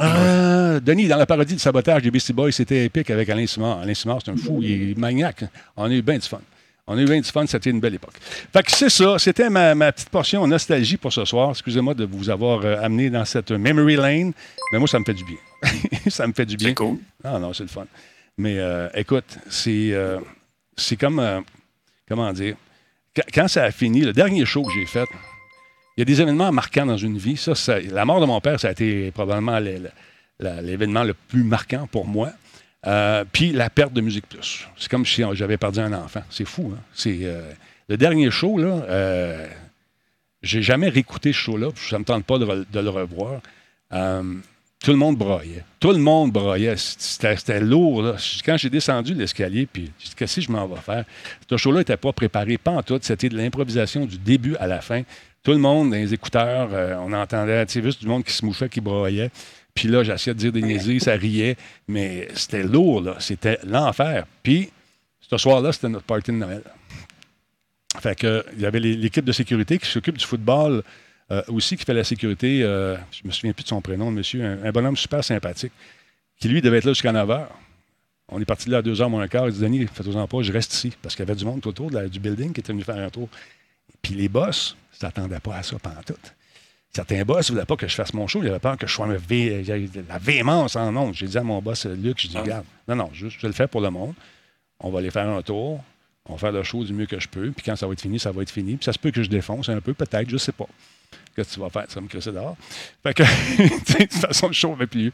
Euh, Denis, dans la parodie de sabotage des Beastie Boys, c'était épique avec Alain Simard. Alain Simard, c'est un fou, il est maniaque. On a eu bien du fun. On a eu bien du fun, c'était une belle époque. Fait que c'est ça, c'était ma, ma petite portion nostalgie pour ce soir. Excusez-moi de vous avoir euh, amené dans cette memory lane, mais moi, ça me fait du bien. ça me fait du bien.
C'est cool.
Ah non, c'est le fun. Mais euh, écoute, c'est euh, c'est comme, comment dire, quand, quand ça a fini, le dernier show que j'ai fait, il y a des événements marquants dans une vie. Ça, ça- la mort de mon père, ça a été probablement l'événement le plus marquant pour moi. Euh, puis la perte de Musique Plus. C'est comme si j'avais perdu un enfant. C'est fou, hein? C'est, euh, le dernier show, là, euh, j'ai jamais réécouté ce show-là, ça me tente pas de, le revoir. Euh, tout le monde broyait. Tout le monde broyait. C'était, lourd. Quand j'ai descendu l'escalier, puis j'ai dit, qu'est-ce que je m'en vais faire? Ce show-là n'était pas préparé, pas en tout. C'était de l'improvisation du début à la fin. Tout le monde, dans les écouteurs, on entendait, juste du monde qui se mouchait, qui broyait. Puis là, j'essayais de dire des niaiseries, ça riait, mais c'était lourd, là. C'était l'enfer. Puis, ce soir-là, c'était notre party de Noël. Fait que, il y avait l'équipe de sécurité qui s'occupe du football euh, aussi, qui fait la sécurité. euh, je me souviens plus de son prénom, monsieur, un, bonhomme super sympathique, qui lui devait être là jusqu'à 9 h. On est parti là à 2 h moins un quart. Il dit Denis, faites-en pas, je reste ici. Parce qu'il y avait du monde tout autour du building qui était venu faire un tour. Puis les boss ne s'attendaient pas à ça pendant tout. Certains boss ne voulaient pas que je fasse mon show. Ils avaient peur que je sois un vé- la véhémence en nom. J'ai dit à mon boss, Luc, je dis, regarde, non, non, juste, je le fais pour le monde. On va aller faire un tour. On va faire le show du mieux que je peux. Puis quand ça va être fini, ça va être fini. Puis ça se peut que je défonce un peu, peut-être, je sais pas. Qu'est-ce que tu vas faire? Vas me crisser dehors. Fait que, de toute façon, le show n'avait plus lieu.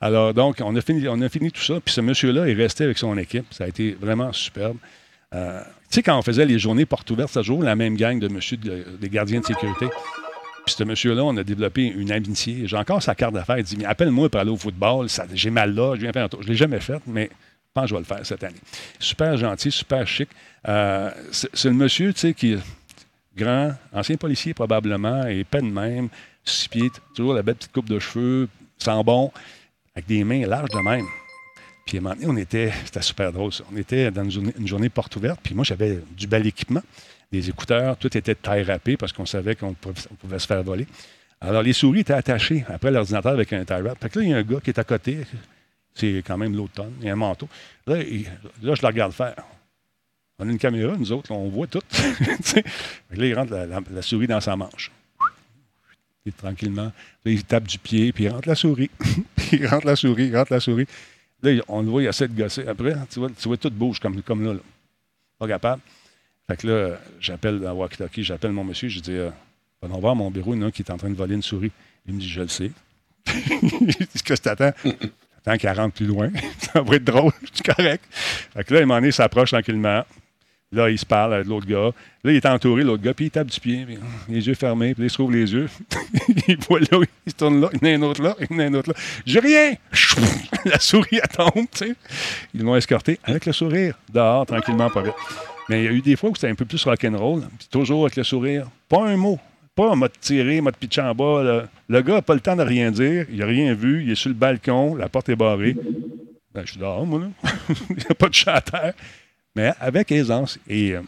Alors, donc, on a, fini, on a fini tout ça. Puis ce monsieur-là est resté avec son équipe. Ça a été vraiment superbe. Euh, tu sais, quand on faisait les journées portes ouvertes, ce jour, la même gang de monsieur de- des gardiens de sécurité. Puis ce monsieur-là, on a développé une amitié. J'ai encore sa carte d'affaires. Il dit Appelle-moi pour aller au football. J'ai mal là, je viens faire un tour. Je ne l'ai jamais fait, mais je pense que je vais le faire cette année. Super gentil, super chic. Euh, c'est le monsieur, tu sais, qui est grand, ancien policier probablement, et peine même, six pieds, toujours la belle petite coupe de cheveux, sent bon, avec des mains larges de même. Puis à un moment donné, on était, c'était super drôle ça. On était dans une journée, une journée porte ouverte, puis moi j'avais du bel équipement, des écouteurs, tout était taille râpée parce qu'on savait qu'on pouvait, se faire voler. Alors les souris étaient attachées après l'ordinateur avec un tie wrap. Fait que là, il y a un gars qui est à côté, c'est quand même l'automne, il y a un manteau. Là, là, je le regarde faire. On a une caméra, nous autres, on voit tout. Là, il rentre la, souris dans sa manche. Puis tranquillement, là, il tape du pied, puis il rentre la souris. puis il rentre la souris, il rentre la souris. Là, on le voit, il essaie de gosser. Après, tu vois, tu vois tout bouge comme, comme là, là. Pas capable. Fait que là, j'appelle dans Walkie-Talkie, j'appelle mon monsieur, je dis euh, Va voir mon bureau, il y en a un qui est en train de voler une souris. Il me dit Je le sais. Qu'est-ce que t'attends? Attends qu'elle rentre plus loin. ça va être drôle, c'est correct. Fait que là, il m'en est, s'approche tranquillement. Là, il se parle avec l'autre gars. Là, il est entouré, l'autre gars, puis il tape du pied, puis, les yeux fermés, puis il se trouve les yeux. il voit là, il se tourne là, il y en a un autre là, il y en a un autre là. J'ai rien! la souris, elle tombe, tu sais. Ils l'ont escorté avec le sourire, dehors, tranquillement, pas vite. Mais il y a eu des fois où c'était un peu plus rock'n'roll, toujours avec le sourire. Pas un mot. Pas mode tiré, mode pitch en bas. là. Le gars n'a pas le temps de rien dire, il n'a rien vu, il est sur le balcon, la porte est barrée. Ben, je suis dehors, moi, là. il n'y a pas de chat à terre mais avec aisance et euh,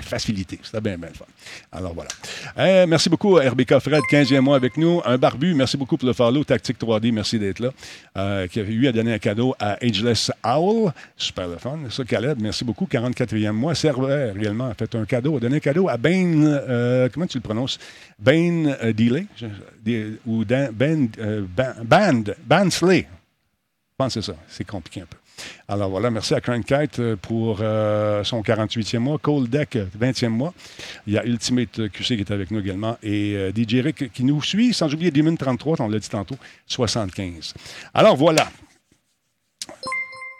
facilité. C'était bien, bien le fun. Alors voilà. Merci beaucoup à RBK Fred, 15e mois avec nous. Un barbu, merci beaucoup pour le follow. Tactique 3D, merci d'être là. Euh, qui a eu à donner un cadeau à Ageless Owl. Super le fun. Ça, Caleb, merci beaucoup. 44e mois. Serveur, réellement, a fait un cadeau, a donné un cadeau à Ben, euh, comment tu le prononces? Ben euh, Delay? Ou Dan- Ben, euh, Ban- Band, Bansley. Je pense que c'est ça. C'est compliqué un peu. Alors voilà, merci à Crankite euh, pour euh, son 48e mois. Cold Deck, euh, 20e mois. Il y a Ultimate QC qui est avec nous également. Et euh, DJ Rick qui nous suit, sans oublier Demon 33, on l'a dit tantôt, 75. Alors voilà.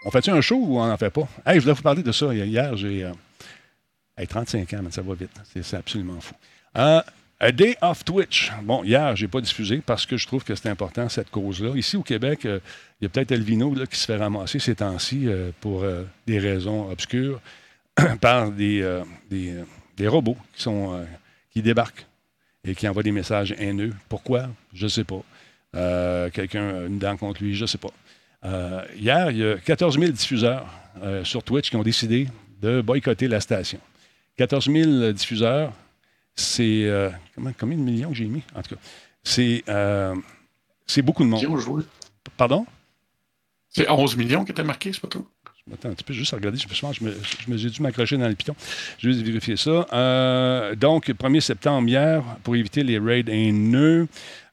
On fait-tu un show ou on n'en fait pas? Hey, je voulais vous parler de ça. Hier, j'ai. euh, hey, 35 ans, mais ça va vite. C'est absolument fou. A Day of Twitch. Bon, hier, je n'ai pas diffusé parce que je trouve que c'est important, cette cause-là. Ici, au Québec, euh, il y a peut-être Elvino qui se fait ramasser ces temps-ci euh, pour euh, des raisons obscures par des, des, des robots qui, sont, qui débarquent et qui envoient des messages haineux. Pourquoi? Je ne sais pas. Quelqu'un une dent contre lui, je ne sais pas. Hier, il y a 14 000 diffuseurs sur Twitch qui ont décidé de boycotter la station. 14 000 diffuseurs, c'est. euh, combien de millions que j'ai mis? En tout cas, c'est euh, beaucoup de monde. Pardon?
C'est 11 millions qui étaient marqués, c'est pas tout?
Attends un petit peu, juste à regarder. Je pense je me, je j'ai dû m'accrocher dans le piton. Je vais juste vérifier ça. Euh, donc, 1er septembre hier, pour éviter les raids haineux.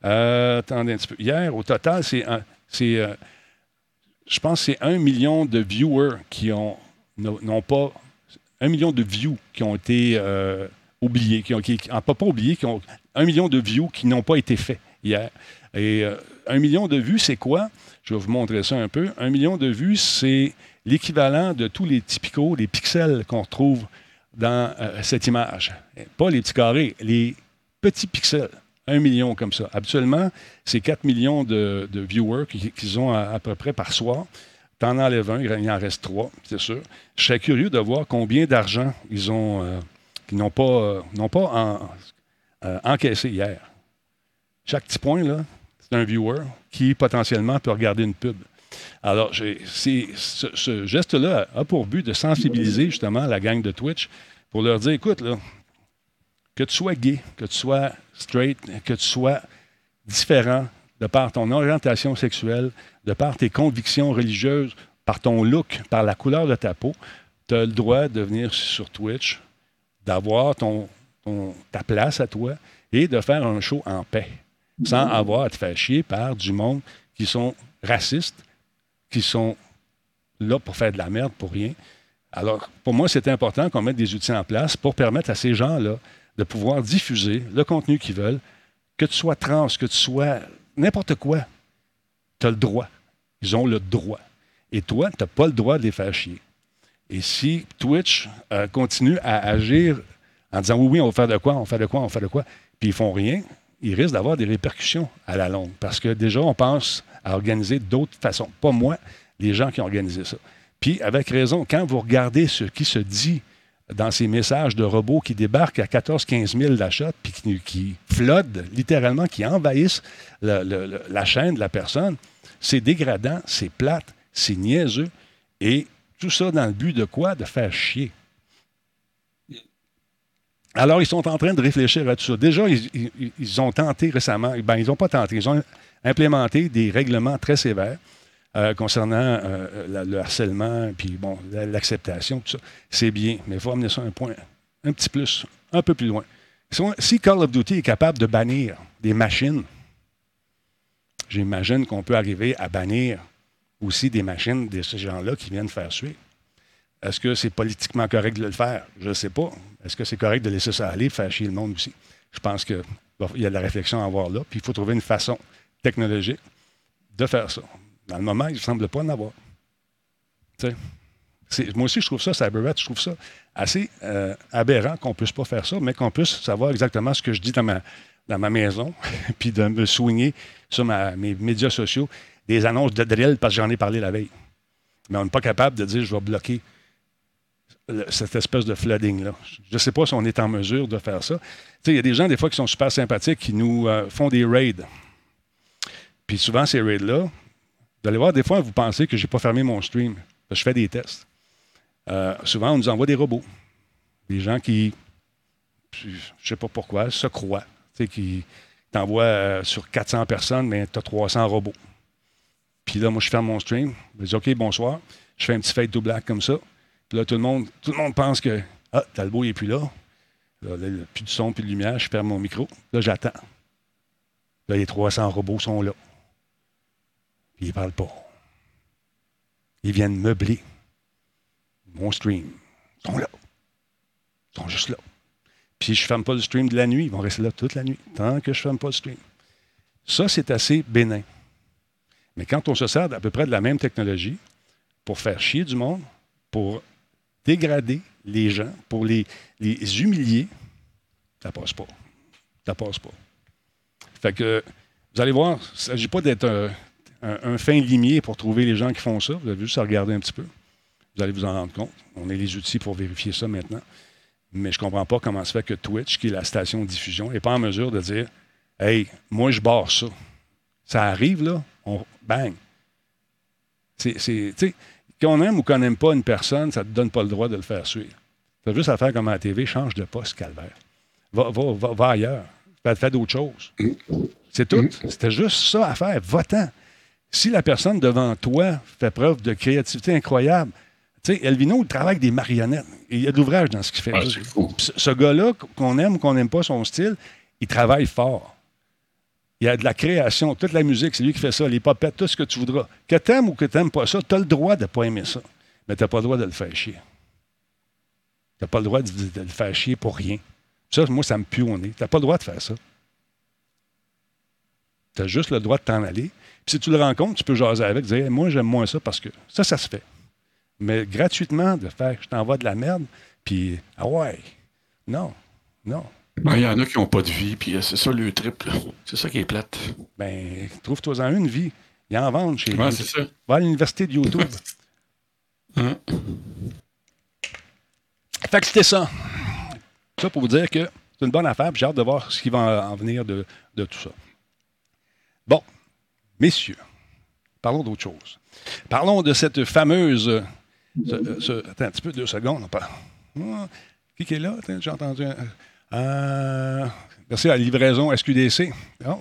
Euh, attendez un petit peu. Hier, au total, c'est. euh, je pense que c'est un million de viewers qui ont n'ont pas. Un million de views qui ont été oubliés, qui ont, ah, pas, pas oubliés, qui ont. Un million de views qui n'ont pas été faits hier. Et euh, un million de vues, c'est quoi? Je vais vous montrer ça un peu. Un million de vues, c'est l'équivalent de tous les typicaux, les pixels qu'on retrouve dans euh, cette image. Pas les petits carrés, les petits pixels. Un million comme ça. Habituellement, c'est 4 millions de, viewers qui- qu'ils ont à, à peu près par soir. T'en enlèves un, il en reste trois, c'est sûr. Je serais curieux de voir combien d'argent ils ont, euh, qu'ils n'ont pas, euh, euh, encaissé hier. Chaque petit point, là, c'est un viewer qui potentiellement peut regarder une pub. Alors, ce, geste-là a pour but de sensibiliser justement la gang de Twitch pour leur dire écoute, que tu sois gay, que tu sois straight, que tu sois différent de par ton orientation sexuelle, de par tes convictions religieuses, par ton look, par la couleur de ta peau, tu as le droit de venir sur Twitch, d'avoir ton, ton- ta place à toi et de faire un show en paix, sans avoir à te faire chier par du monde qui sont racistes, qui sont là pour faire de la merde pour rien. Alors, pour moi, c'est important qu'on mette des outils en place pour permettre à ces gens-là de pouvoir diffuser le contenu qu'ils veulent, que tu sois trans, que tu sois n'importe quoi. Tu as le droit. Ils ont le droit. Et toi, tu n'as pas le droit de les faire chier. Et si Twitch euh, continue à agir en disant oui, oui, on va faire de quoi, on faire de quoi, on faire de quoi, puis ils font rien, ils risquent d'avoir des répercussions à la longue. Parce que déjà, on pense à organiser d'autres façons. Pas moi, les gens qui ont organisé ça. Puis, avec raison, quand vous regardez ce qui se dit dans ces messages de robots qui débarquent à 14-15 000 d'achat, puis qui, qui floodent littéralement, qui envahissent la chaîne de la personne, c'est dégradant, c'est plate, c'est niaiseux, et tout ça dans le but de quoi? De faire chier. Alors, ils sont en train de réfléchir à tout ça. Déjà, ils, ont tenté récemment, ben, ils n'ont pas tenté, ils ont implémenté des règlements très sévères euh, concernant euh, le harcèlement, puis bon, la- l'acceptation, tout ça. C'est bien, mais il faut amener ça un point, un petit plus, un peu plus loin. Si Call of Duty est capable de bannir des machines, j'imagine qu'on peut arriver à bannir aussi des machines de ces gens-là qui viennent faire suer. Est-ce que c'est politiquement correct de le faire? Je ne sais pas. Est-ce que c'est correct de laisser ça aller, faire chier le monde aussi? Je pense qu'il y a de la réflexion à avoir là, puis il faut trouver une façon technologique de faire ça. Dans le moment, il ne semble pas en avoir. Moi aussi, je trouve ça, CyberRat, je trouve ça assez euh, aberrant qu'on ne puisse pas faire ça, mais qu'on puisse savoir exactement ce que je dis dans ma, dans ma maison, puis de me soigner sur mes médias sociaux des annonces de drill parce que j'en ai parlé la veille. Mais on n'est pas capable de dire je vais bloquer cette espèce de flooding-là. Je ne sais pas si on est en mesure de faire ça. Il y a des gens, des fois, qui sont super sympathiques, qui nous euh, font des raids. Puis souvent, ces raids-là, vous allez voir, des fois, vous pensez que je n'ai pas fermé mon stream. Je fais des tests. Euh, souvent, on nous envoie des robots. Des gens qui, je ne sais pas pourquoi, se croient. Qui t'envoient euh, sur 400 personnes, mais tu as 300 robots. Puis là, moi, je ferme mon stream. Je dis OK, bonsoir. Je fais un petit fade to black comme ça. Puis là, tout le monde, tout le monde pense que Ah, Talbot n'est plus là. Là, là, il plus de son, plus de lumière. Je ferme mon micro. Là, j'attends. Là, les 300 robots sont là. Puis ils ne parlent pas. Ils viennent meubler mon stream. Ils sont là. Ils sont juste là. Puis je ne ferme pas le stream de la nuit. Ils vont rester là toute la nuit, tant que je ne ferme pas le stream. Ça, c'est assez bénin. Mais quand on se sert à peu près de la même technologie pour faire chier du monde, pour dégrader les gens, pour les, humilier, ça passe pas. Ça passe pas. Fait que, vous allez voir, il ne s'agit pas d'être un, un- un fin limier pour trouver les gens qui font ça. Vous avez juste à regarder un petit peu. Vous allez vous en rendre compte. On a les outils pour vérifier ça maintenant. Mais je ne comprends pas comment se fait que Twitch, qui est la station de diffusion, n'est pas en mesure de dire Hey, moi, je barre ça. Ça arrive, là, on bang. C'est, qu'on aime ou qu'on n'aime pas une personne, ça ne te donne pas le droit de le faire suivre. Tu as juste à faire comme à la TV, change de poste, calvaire. Va, va, va, va ailleurs. Fais, fais d'autres choses. C'est tout. C'était juste ça à faire. Va-t'en. Si la personne devant toi fait preuve de créativité incroyable, tu sais, Elvino, il travaille avec des marionnettes. Il y a de l'ouvrage dans ce qu'il fait.
Ah,
ce gars-là, qu'on aime ou qu'on n'aime pas son style, il travaille fort. Il y a de la création, toute la musique, c'est lui qui fait ça, les popettes, tout ce que tu voudras. Que t'aimes ou que t'aimes pas ça, tu as le droit de ne pas aimer ça. Mais tu n'as pas le droit de le faire chier. Tu n'as pas le droit de, le faire chier pour rien. Ça, moi, ça me pue au nez. Tu n'as pas le droit de faire ça. Tu as juste le droit de t'en aller. Puis si tu le rencontres, tu peux jaser avec, dire Moi, j'aime moins ça parce que ça, ça se fait. Mais gratuitement, de faire je t'envoie de la merde, puis ah ouais, non, non.
Ben, Il y en a qui n'ont pas de vie, puis euh, c'est ça le trip. là. C'est ça qui est plate.
Ben, trouve-toi-en une vie. Il en vendent chez
Ouais, c'est ça.
Va à l'université de YouTube.
Hein?
Fait que c'était ça. Ça pour vous dire que c'est une bonne affaire, puis j'ai hâte de voir ce qui va en venir de, de tout ça. Bon, messieurs, parlons d'autre chose. Parlons de cette fameuse. ce- ce- attends un petit peu, deux secondes. Ah, qui est là? J'ai entendu. un- Euh, merci à la livraison SQDC.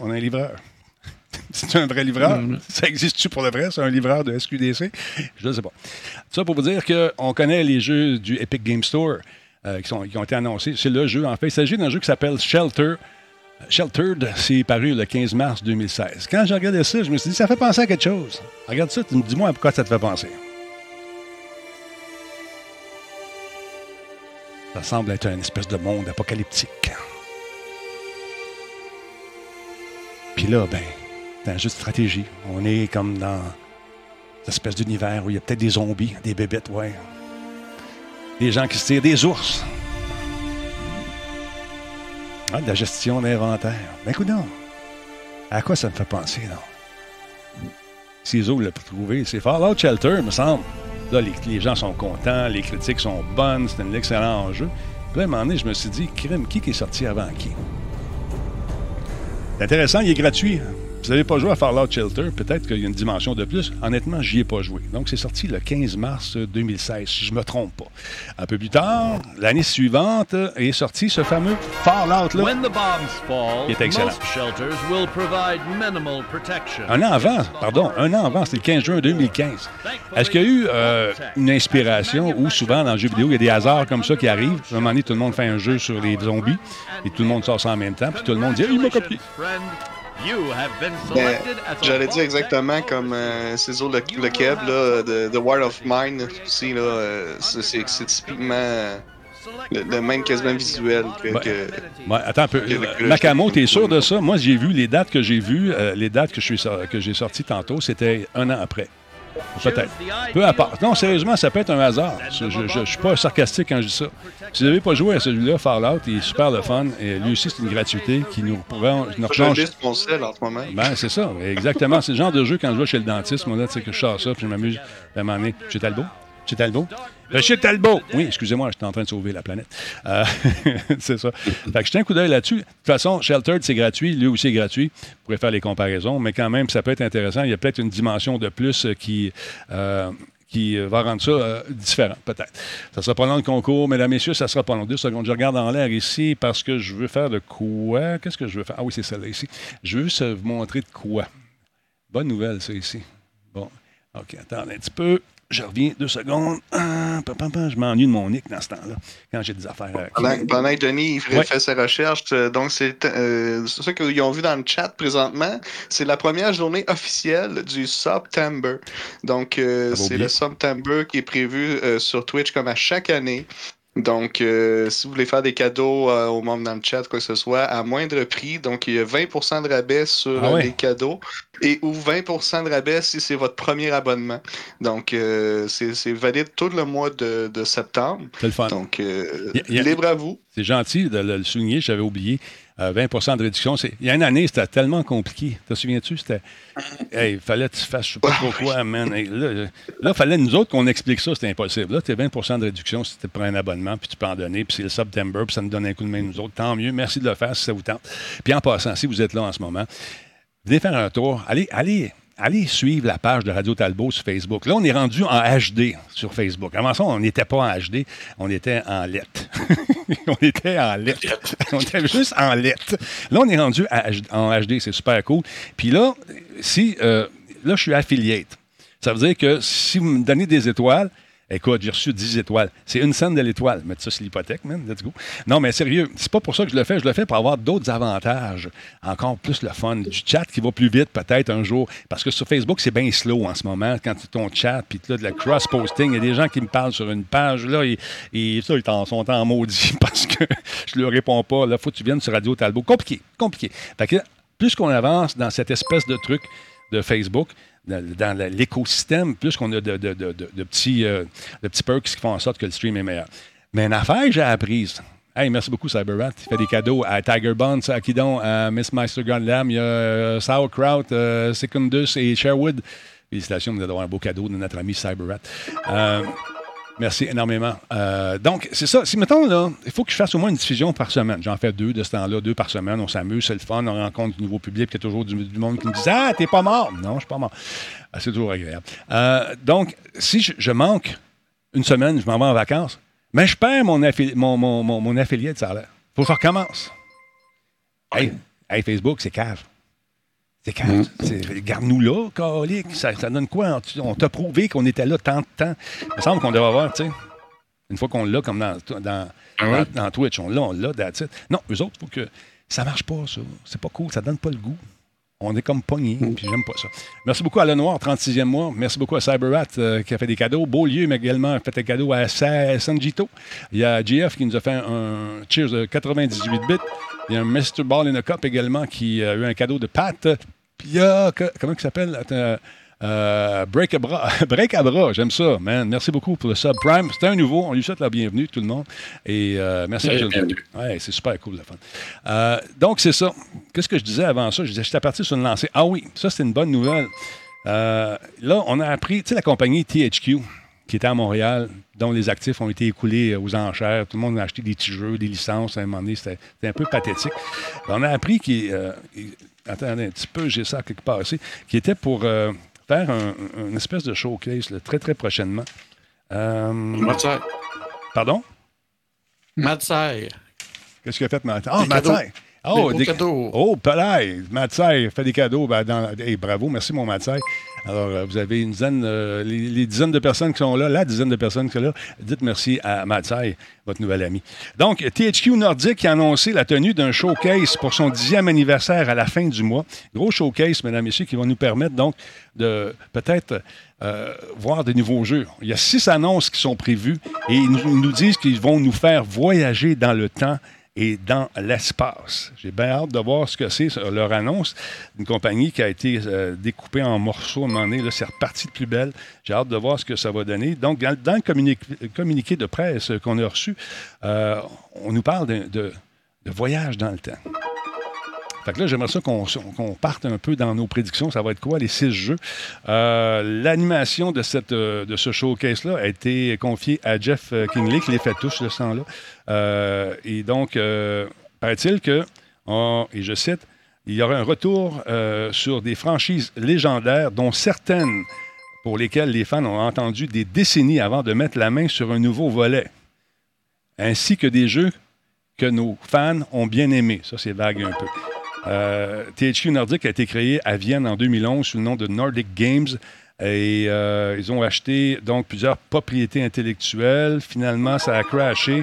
On a un livreur. C'est un vrai livreur? Ça existe-tu pour le vrai? C'est un livreur de SQDC? Je ne sais pas. Ça pour vous dire qu'on connaît les jeux du Epic Game Store euh, qui, sont- qui ont été annoncés. C'est le jeu, en fait. Il s'agit d'un jeu qui s'appelle Shelter. Sheltered, c'est paru le 15 mars 2016. Quand j'ai regardé ça, je me suis dit, ça fait penser à quelque chose. Regarde ça, tu me dis-moi pourquoi ça te fait penser? Ça semble être une espèce de monde apocalyptique. Puis là, ben, c'est un jeu de stratégie. On est comme dans cette espèce d'univers où il y a peut-être des zombies, des bébêtes, ouais. Des gens qui se tirent des ours. Ah, de la gestion d'inventaire. Ben, écoute donc. À quoi ça me fait penser, non? Ciseaux l'a trouvé. C'est Fallout Shelter, me semble. Là, les, gens sont contents, les critiques sont bonnes, c'est un excellent jeu. Puis à un moment je me suis dit, crime, qui qui est sorti avant qui? C'est intéressant, il est gratuit. Vous n'avez pas joué à Fallout Shelter, peut-être qu'il y a une dimension de plus. Honnêtement, j'y ai pas joué. Donc, c'est sorti le 15 mars 2016, si je me trompe pas. Un peu plus tard, l'année suivante, est sorti ce fameux Fallout-là.
When the bombs fall,
Il est excellent. Un an avant, pardon, un an avant, c'était le 15 juin 2015. Est-ce qu'il y a eu euh, une inspiration ou souvent dans le jeu vidéo, il y a des hasards comme ça qui arrivent? À un moment donné, tout le monde fait un jeu sur les zombies et tout le monde sort ça en même temps, puis tout le monde dit, Ah, il m'a copié.
Friend, you have been
Ben, J'allais dire exactement comme euh, Cézo le, le Keb, là, de, de War of Mine aussi, là, euh, c'est- typiquement euh, le, le même quasiment visuel que. Que-
Ouais, attends un peu.
que- que-
Macamo, t'es sûr de ça? Moi, j'ai vu les dates que j'ai vues, euh, les dates que je suis sor- que j'ai sorties tantôt, c'était un an après. Peut-être. Peu importe. Non, sérieusement, ça peut être un hasard. Je ne suis pas sarcastique quand je dis ça. Si vous n'avez pas joué à celui-là, Fallout, il est super le fun. Et lui aussi, c'est une gratuité qui nous, prend- nous
sur mon sel en ce moment.
Ben, c'est ça, exactement. C'est le genre de jeu quand je vais chez le dentiste, moi, là, tu sais, que je sors ça, puis je m'amuse à un moment donné. Chez Talbot? Euh, chez Talbot! Oui, excusez-moi, j'étais en train de sauver la planète. Euh, c'est ça. Fait que jetez un coup d'œil là-dessus. De toute façon, Sheltered, c'est gratuit. Lui aussi est gratuit. Vous pourrez faire les comparaisons, mais quand même, ça peut être intéressant. Il y a peut-être une dimension de plus euh, qui. qui va rendre ça différent, peut-être. Ça sera pas long le concours, mesdames, messieurs, ça sera pas long. Deux secondes, je regarde en l'air ici parce que je veux faire de quoi? Qu'est-ce que je veux faire? Ah oui, c'est celle-là ici. Je veux euh, vous montrer de quoi. Bonne nouvelle, ça, ici. Bon. OK, attendez un petit peu. Je reviens deux secondes. Ah, pam, pam, pam, je m'ennuie de mon nick dans ce temps-là, quand j'ai des affaires. à-
Pendant, pendant que Denis il fait,
Ouais.
fait ses recherches, euh, donc c'est euh, ça qu'ils ont vu dans le chat présentement. C'est la première journée officielle du September. Donc euh,
Ça va
c'est le September qui est prévu euh, sur Twitch comme à chaque année. Donc, euh, si vous voulez faire des cadeaux euh, aux membres dans le chat, quoi que ce soit, à moindre prix, donc il y a 20% de rabais sur
Ah
euh,
ouais.
les cadeaux et ou 20% de rabais si c'est votre premier abonnement. Donc, euh, c'est valide tout le mois de, de septembre.
C'est le fun.
Donc, euh,
Y a- y a-
libre à vous.
C'est gentil de le souligner, j'avais oublié. Euh, 20% de réduction. Il y a une année, c'était tellement compliqué. Te souviens-tu? C'était. Hey, il fallait que tu fasses je sais pas trop quoi, man. Hey, là, il fallait nous autres qu'on explique ça, c'était impossible. Là, tu as 20% de réduction si tu prends un abonnement, puis tu peux en donner, puis c'est le September, puis ça nous donne un coup de main, nous autres. Tant mieux. Merci de le faire si ça vous tente. Puis en passant, si vous êtes là en ce moment, venez faire un tour. Allez, allez, allez suivre la page de Radio Talbot sur Facebook. Là, on est rendu en HD sur Facebook. Avant ça, on n'était pas en HD, on était en lettres. on était en lettres. on était juste en lettres. Là, on est rendu en HD, c'est super cool. Puis là, si euh, là, je suis affiliate. Ça veut dire que si vous me donnez des étoiles, écoute, j'ai reçu 10 étoiles. C'est une scène de l'étoile. Mettre ça sur l'hypothèque, man. Let's go. Non, mais sérieux, c'est pas pour ça que je le fais. Je le fais pour avoir d'autres avantages. Encore plus le fun. Du chat qui va plus vite, peut-être un jour. Parce que sur Facebook, c'est bien slow en ce moment. Quand tu ton chat, puis là, de la cross-posting, il y a des gens qui me parlent sur une page. Là, et ça, ils en sont en maudit parce que je leur réponds pas. Là, faut que tu viennes sur Radio Talbot. Compliqué, compliqué. Fait que, plus qu'on avance dans cette espèce de truc de Facebook, dans, l'écosystème, plus qu'on a de, de- de- petits, euh, petits perks qui font en sorte que le stream est meilleur. Mais une affaire que j'ai apprise. Hey, merci beaucoup, Cyberrat. Il fait des cadeaux à Tiger Buns, à Kidon, à Miss Meister Gundam. Il y a euh, Sauerkraut, euh, Secundus et Sherwood. Félicitations, vous allez avoir un beau cadeau de notre ami Cyberrat. Merci énormément. Euh, donc, c'est ça. Si, mettons, il faut que je fasse au moins une diffusion par semaine. J'en fais deux de ce temps-là, deux par semaine. On s'amuse, c'est le fun, on rencontre du nouveau public. Il y a toujours du, monde qui me dit Ah, t'es pas mort. Non, je suis pas mort. Ah, c'est toujours agréable. Euh, donc, si je, manque une semaine, je m'en vais en vacances, mais je perds mon, affi- mon, mon, mon, mon affilié de salaire. faut que je recommence. Hey, hey, Facebook, c'est cave. C'est- Garde-nous là, calique. Ça, ça donne quoi? On t'a prouvé qu'on était là tant de temps. Il me semble qu'on devrait avoir, tu sais, une fois qu'on l'a, comme dans, dans, dans, dans Twitch, on l'a, on l'a, it. Non, eux autres, il faut que ça marche pas, ça. C'est pas cool, ça donne pas le goût. On est comme pogné, puis j'aime pas ça. Merci beaucoup à Lenoir, 36e mois. Merci beaucoup à Cyberrat euh, qui a fait des cadeaux. Beaulieu m'a également fait un cadeau à Sa- Sanjito. Il y a GF qui nous a fait un Cheers de 98 bits. Il y a un Mr. Ball in a Cup également qui a eu un cadeau de Pat. Puis il y a, comment il s'appelle? Euh, Break a bras. Break a bras, j'aime ça, man. Merci beaucoup pour le sub Prime. C'était un nouveau. On lui souhaite la bienvenue, tout le monde. Et euh, merci à monde. Ouais, c'est super cool, le fun. Euh, donc, c'est ça. Qu'est-ce que je disais avant ça? Je disais, j'étais parti sur une lancée. Ah oui, ça, c'est une bonne nouvelle. Euh, là, on a appris, tu sais, la compagnie THQ, qui était à Montréal, dont les actifs ont été écoulés aux enchères. Tout le monde a acheté des petits jeux, des licences. À un moment donné, c'était c'était un peu pathétique. On a appris qu'il. Attendez un petit peu, j'ai ça quelque part ici, qui était pour euh, faire un, un- une espèce de showcase là, très, très prochainement. Euh, pardon?
Matsai.
Qu'est-ce qu'il a fait, Matsai? Ah,
cadeaux.
Matsai! Oh,
Des cadeaux.
Oh, Pelay! Matsai fait des cadeaux. Ben, dans... hey, bravo, merci, mon Matsai. Alors, euh, vous avez une dizaine, euh, les, dizaines de personnes qui sont là, la dizaine de personnes qui sont là, dites merci à Matsai, votre nouvel ami. Donc, THQ Nordic a annoncé la tenue d'un showcase pour son dixième anniversaire à la fin du mois. Gros showcase, mesdames et messieurs, qui va nous permettre donc de peut-être euh, voir des nouveaux jeux. Il y a six annonces qui sont prévues et ils nous disent qu'ils vont nous faire voyager dans le temps et dans l'espace. J'ai bien hâte de voir ce que c'est, leur annonce. Une compagnie qui a été euh, découpée en morceaux à un moment donné. C'est reparti de plus belle. J'ai hâte de voir ce que ça va donner. Donc, dans, dans le communiqué, de presse qu'on a reçu, euh, on nous parle de voyage dans le temps. Fait que là, j'aimerais ça qu'on parte un peu dans nos prédictions. Ça va être quoi, les six jeux? Euh, L'animation de, de ce showcase-là a été confiée à Jeff euh, Kingley, qui les fait tous, ce sang-là. Euh, et donc, paraît-il que, oh, et je cite, il y aura un retour sur des franchises légendaires, dont certaines pour lesquelles les fans ont entendu des décennies avant de mettre la main sur un nouveau volet, ainsi que des jeux que nos fans ont bien aimés. Ça, c'est vague un peu. Euh, THQ Nordic a été créé à Vienne en 2011 sous le nom de Nordic Games. Et euh, ils ont acheté donc plusieurs propriétés intellectuelles. Finalement, ça a crashé.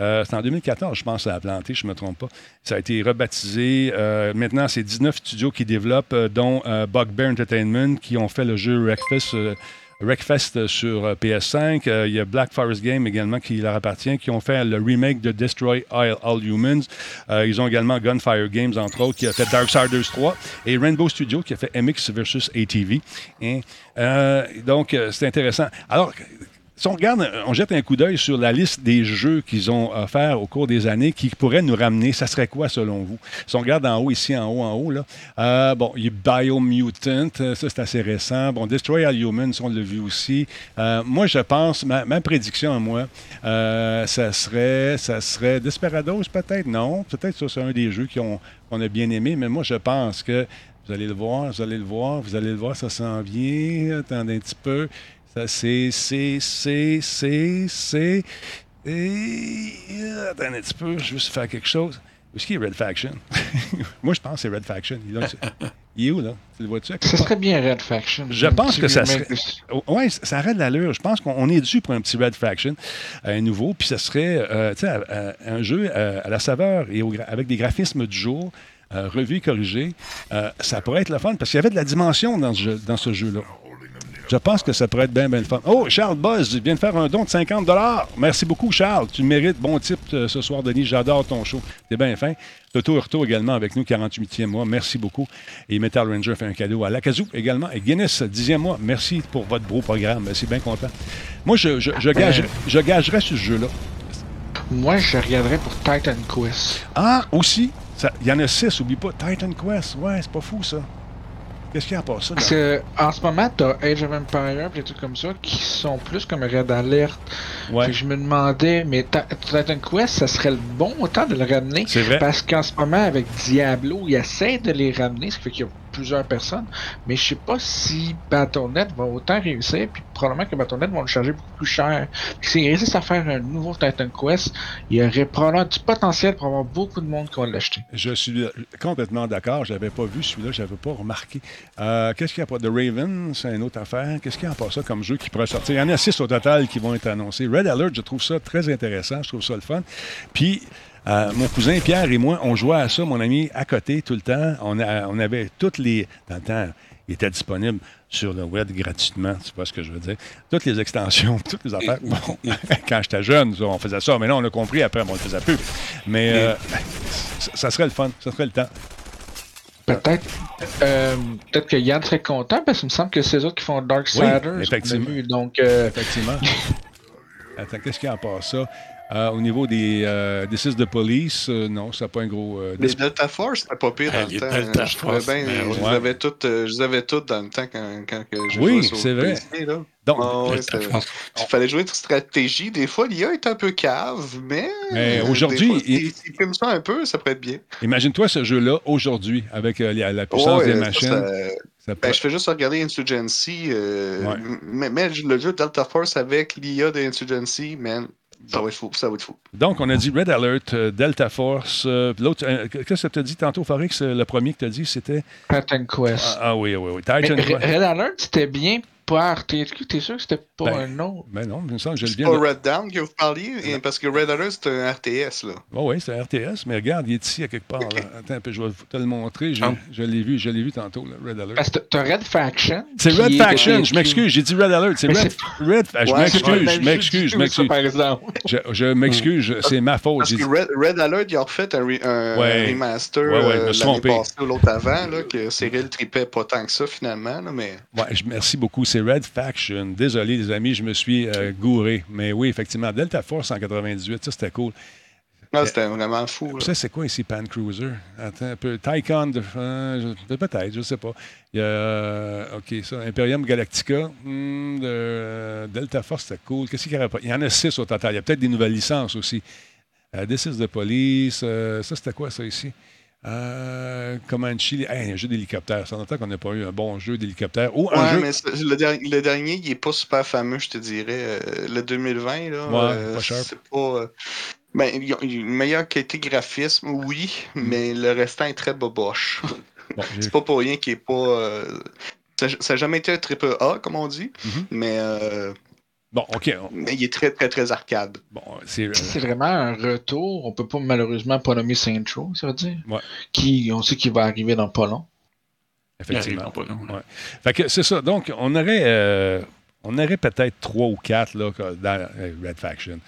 Euh, c'est en 2014, je pense, ça a planté, je ne me trompe pas. Ça a été rebaptisé. Euh, maintenant, c'est 19 studios qui développent, euh, dont Bugbear Entertainment, qui ont fait le jeu Wreckfest, euh, Wreckfest sur euh, PS5. Euh, il y a Black Forest Game également qui leur appartient, qui ont fait le remake de Destroy All, All Humans. Euh, ils ont également Gunfire Games, entre autres, qui a fait Darksiders 3. Et Rainbow Studio, qui a fait MX versus ATV. Euh, donc, euh, c'est intéressant. Alors, si on regarde, on jette un coup d'œil sur la liste des jeux qu'ils ont offerts au cours des années qui pourraient nous ramener, ça serait quoi selon vous? Si on regarde en haut, ici, en haut, en haut, là, euh, bon, il y a Biomutant, euh, ça c'est assez récent. Bon, Destroy All Humans, on l'a vu aussi. Euh, moi, je pense, ma, prédiction à moi, ça serait, ça serait Desperados peut-être? Non, peut-être ça c'est un des jeux qu'on a bien aimé, mais moi je pense que Vous allez le voir, vous allez le voir, vous allez le voir, ça s'en vient. Attendez un petit peu. Ça, c'est, c'est, c'est, c'est, c'est. Et. euh, Attendez un petit peu, je vais juste faire quelque chose. Où est-ce qu'il est Red Faction? Moi, je pense que c'est Red Faction. Il, est là- il est où, là? Tu le vois-tu? à
Ce serait bien Red Faction.
Je pense que ça serait.
de-
Oui, ça aurait de l'allure. Je pense qu'on on est dû pour un petit Red Faction, un nouveau. Puis ce serait euh, euh, euh, un jeu euh, à la saveur et au gra- avec des graphismes du jour, euh, revus et corrigés. Euh, ça pourrait être le fun parce qu'il y avait de la dimension dans ce, jeu- dans ce jeu-là. Je pense que ça pourrait être bien, bien fun. Oh, Charles Buzz vient de faire un don de 50 Merci beaucoup, Charles. Tu mérites. Bon type euh, ce soir, Denis. J'adore ton show. T'es bien fin. Toto Hurto également avec nous, 48e mois. Merci beaucoup. Et Metal Ranger fait un cadeau à Lakazoo également. Et Guinness, 10e mois. Merci pour votre beau programme. Merci bien content. Moi, je, je, je, gage- je gagerais sur ce jeu-là.
Moi, je regarderais pour Titan Quest.
Ah, aussi, il y en a six, oublie pas. Titan Quest. Ouais, c'est pas fou, ça. Qu'est-ce qu'il y a part ça?
Parce que en ce moment, t'as Age of Empire et des trucs comme ça qui sont plus comme Red Alert.
Ouais.
Je me demandais, mais Ta- Titan Quest, ça serait le bon temps de le ramener.
C'est vrai.
Parce qu'en ce moment, avec Diablo, ils essaient de les ramener, ce qui fait qu'il y a plusieurs personnes. Mais je sais pas si Battle.net va autant réussir, puis probablement que Battle.net vont le charger beaucoup plus cher. S'ils réussissent à faire un nouveau Titan Quest, il y aurait probablement du potentiel pour avoir beaucoup de monde qui va l'acheter.
Je suis euh, complètement d'accord. Je n'avais pas vu celui-là, je n'avais pas remarqué. Euh, Qu'est-ce qu'il y a pas? The Raven, c'est une autre affaire. Qu'est-ce qu'il y a pas ça comme jeu qui pourrait sortir? Il y en a six au total qui vont être annoncés. Red Alert, je trouve ça très intéressant. Je trouve ça le fun. Puis, euh, mon cousin Pierre et moi, on jouait à ça, mon ami, à côté tout le temps. On, a- on avait toutes les. Dans le temps, il était disponible sur le web gratuitement, tu vois ce que je veux dire. Toutes les extensions, toutes les affaires. Bon, quand j'étais jeune, on faisait ça, mais là, on a compris après, on le faisait plus. Mais euh, ça, serait le fun, ça serait le temps.
Peut-être euh, peut-être que Yann serait content parce qu'il me semble que c'est eux autres qui font.
Oui,
qu'on a
effectivement.
vu. Donc, euh,
Effectivement. Attends, qu'est-ce qu'il y a à part ça? Euh, au niveau des euh, des de police, euh, non, ça n'a pas un gros. euh,
Les
dis-
Delta Force, c'était pas pire
Ah,
dans le temps.
Delta
je trouvais
Force,
bien,
ben
je,
ouais.
les avais toutes, euh, je les avais toutes dans le temps quand, quand que j'ai
Oui, c'est vrai.
PC, là.
Donc,
Ah ouais,
Force.
Il fallait jouer de stratégie. Des fois, l'IA est un peu cave, mais.
Mais
euh,
aujourd'hui, il-
filment ça un peu, ça pourrait être bien.
Imagine-toi ce jeu-là aujourd'hui, avec euh, la, la puissance
Ouais,
des
ça,
machines.
ça-
ça peut-
Ben, je fais juste regarder Insurgency. euh,
Ouais.
mais, mais le jeu Delta Force avec l'IA de Insurgency, man, ça va être fou. Ça va être fou.
Donc, on a dit Red Alert, euh, Delta Force. euh, L'autre, euh, qu'est-ce que tu as dit tantôt, Forex? Le premier que tu as dit, c'était.
Titan Quest.
Ah, ah oui, oui, oui. Titan Quest.
Red Alert, c'était bien THQ. T'es sûr que c'était pas
Ben,
un autre?
Ben non, il me semble que je le
C'est
viens
pas
de.
Red Down que vous parliez, et- parce que Red Alert, c'est un RTS, là.
Oh, oui, c'est un RTS, mais regarde, il est ici à quelque part. là. Attends je vais te le montrer. Je,
Ah.
je l'ai vu, je l'ai vu tantôt, là, Red Alert.
Parce que t'as Red Faction.
C'est Red Faction, je m'excuse, j'ai dit Red Alert. C'est
Mais
Red, Red Fa- Je
Ouais, c'est pas
m'excuse, je m'excuse, je m'excuse.
ça, Par exemple.
Je, je m'excuse, c'est ma faute.
Parce que Red, Red Alert, ils ont refait un, re- un
Ouais.
remaster
Ouais, ouais, je me
euh, l'année passée ou l'autre avant, là, que Cyril tripait pas tant que ça, finalement, là, mais...
Ouais, je- merci beaucoup. C'est Red Faction. Désolé, les amis, je me suis euh, gouré. Mais oui, effectivement, Delta Force en 98, ça, c'était cool.
Ah, c'était vraiment fou.
Ça, c'est quoi ici, Pan Cruiser? Attends un peu. Tycon, de, euh, peut-être, je ne sais pas. Il y a, euh, OK, ça, Imperium Galactica, hmm, de, Delta Force, c'était cool. Qu'est-ce qu'il y aurait pas? Il y en a six au total. Il y a peut-être des nouvelles licences aussi. Euh, This is the Police. euh, ça, c'était quoi, ça, ici? Euh, Comanche, hey, un jeu d'hélicoptère. Ça longtemps qu'on n'a pas eu un bon jeu d'hélicoptère. Ou un
Ouais,
jeu.
mais le, der- le dernier, il est pas super fameux, je te dirais. Euh, le 2020, là,
Ouais,
euh,
pas sharp.
c'est pas... euh, Ben, une meilleure qualité graphisme, oui,
Mm.
mais le restant est très boboche.
Bon,
c'est pas pour rien qu'il est pas... euh, Ça n'a jamais été un triple A, comme on dit,
Mhm.
mais, euh,
bon, OK.
mais il est très, très, très arcade.
Bon, c'est. euh,
C'est vraiment un retour. On peut pas malheureusement pas nommer Saint Row, ça veut dire.
Ouais.
Qui, on sait qu'il va arriver dans pas long.
effectivement.
Pas.
Ouais. Fait que c'est ça. Donc, on aurait, euh, on aurait peut-être trois ou quatre là, dans euh, Red Faction,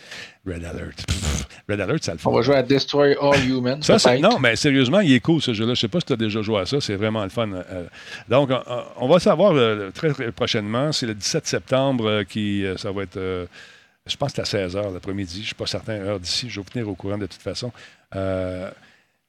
Red Alert. Pff, Red Alert, ça le fait.
On va jouer à Destroy All Humans.
Ça, non, mais sérieusement, il est cool ce jeu-là. Je sais pas si tu as déjà joué à ça. C'est vraiment le fun. Euh, donc, on, on va savoir euh, très, très prochainement. C'est le 17 septembre euh, qui euh, ça va être. euh, je pense que c'est à 16h l'après-midi. Je ne suis pas certain, heure d'ici. Je vais vous tenir au courant de toute façon. Euh,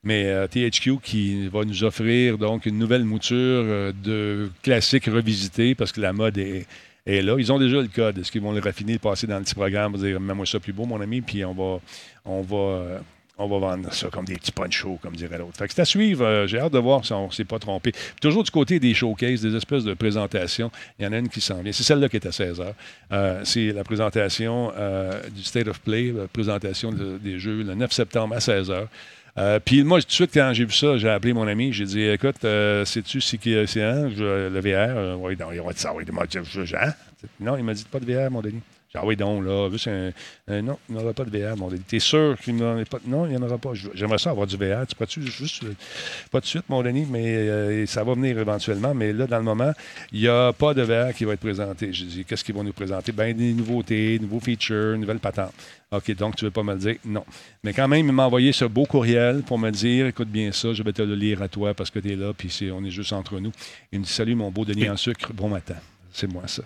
mais euh, THQ qui va nous offrir donc une nouvelle mouture euh, de classiques revisités parce que la mode est, est là. Ils ont déjà le code. Est-ce qu'ils vont le raffiner, le passer dans le petit programme, dire mets-moi ça plus beau, mon ami, puis on va, on va, euh, on va vendre ça comme des petits ponchos, comme dirait l'autre. Fait que c'est à suivre. Euh, J'ai hâte de voir si on ne s'est pas trompé. Toujours du côté des showcases, des espèces de présentations, il y en a une qui s'en vient. C'est celle-là qui est à 16 h c'est la présentation euh, du State of Play, la présentation de- des jeux le 9 septembre à 16 h. Euh, puis moi, tout de suite, quand j'ai vu ça, j'ai appelé mon ami. J'ai dit Écoute, euh, sais-tu c'est qui c'est hein, le VR Euh, Oui, non, il va. Oui, moi, je- je- hein? Non, il m'a dit Pas de VR, mon Denis. Ah oui, donc, là, juste un, un- non, il n'y aura pas de VR, mon Denis. T'es sûr qu'il n'y en a pas? Non, il n'y en aura pas. Je- J'aimerais ça avoir du VR. Tu pourrais-tu juste, euh, pas tout de suite, mon Denis, mais euh, ça va venir éventuellement. Mais là, dans le moment, il n'y a pas de VR qui va être présenté. J'ai dit, qu'est-ce qu'ils vont nous présenter? Ben, des nouveautés, nouveaux features, nouvelles patentes. OK, donc tu ne veux pas me le dire? Non. Mais quand même, il m'a envoyé ce beau courriel pour me dire, écoute bien ça, je vais te le lire à toi parce que tu es là, puis on est juste entre nous. Il me dit, salut mon beau Denis en sucre, bon matin. C'est moi ça.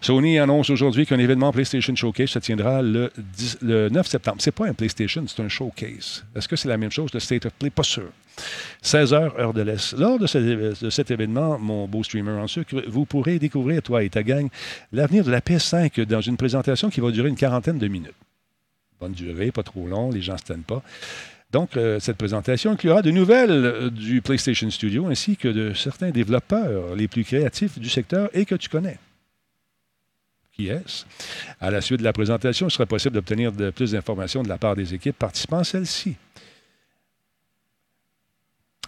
Sony annonce aujourd'hui qu'un événement PlayStation Showcase se tiendra le, 10 le 9 septembre. C'est pas un PlayStation, c'est un showcase. Est-ce que c'est la même chose, le State of Play? Pas sûr. 16 h, heure de l'Est. Lors de, de cet événement, mon beau streamer en sucre, vous pourrez découvrir, toi et ta gang, l'avenir de la PS5 dans une présentation qui va durer une quarantaine de minutes. Bonne durée, pas trop long, les gens ne se tiennent pas. Donc, euh, cette présentation inclura de nouvelles euh, du PlayStation Studio ainsi que de certains développeurs les plus créatifs du secteur et que tu connais. Qui est-ce? À la suite de la présentation, il sera possible d'obtenir plus d'informations de la part des équipes participant à celle-ci.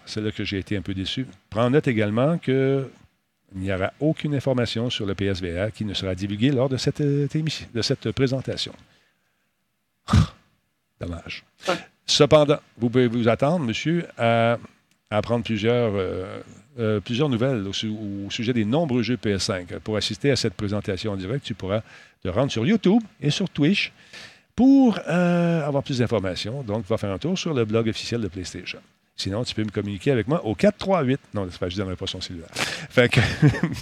C'est là que j'ai été un peu déçu. Prends note également que il n'y aura aucune information sur le PSVR qui ne sera divulguée lors de cette, euh, de cette présentation. Dommage. Cependant, vous pouvez vous attendre, monsieur, à apprendre plusieurs, euh, euh, plusieurs nouvelles au sujet des nombreux jeux PS5. Pour assister à cette présentation en direct, tu pourras te rendre sur YouTube et sur Twitch pour euh, avoir plus d'informations. Donc, va faire un tour sur le blog officiel de PlayStation. Sinon, tu peux me communiquer avec moi au 438. Non, c'est pas, je ne donnerai pas son cellulaire. Fait que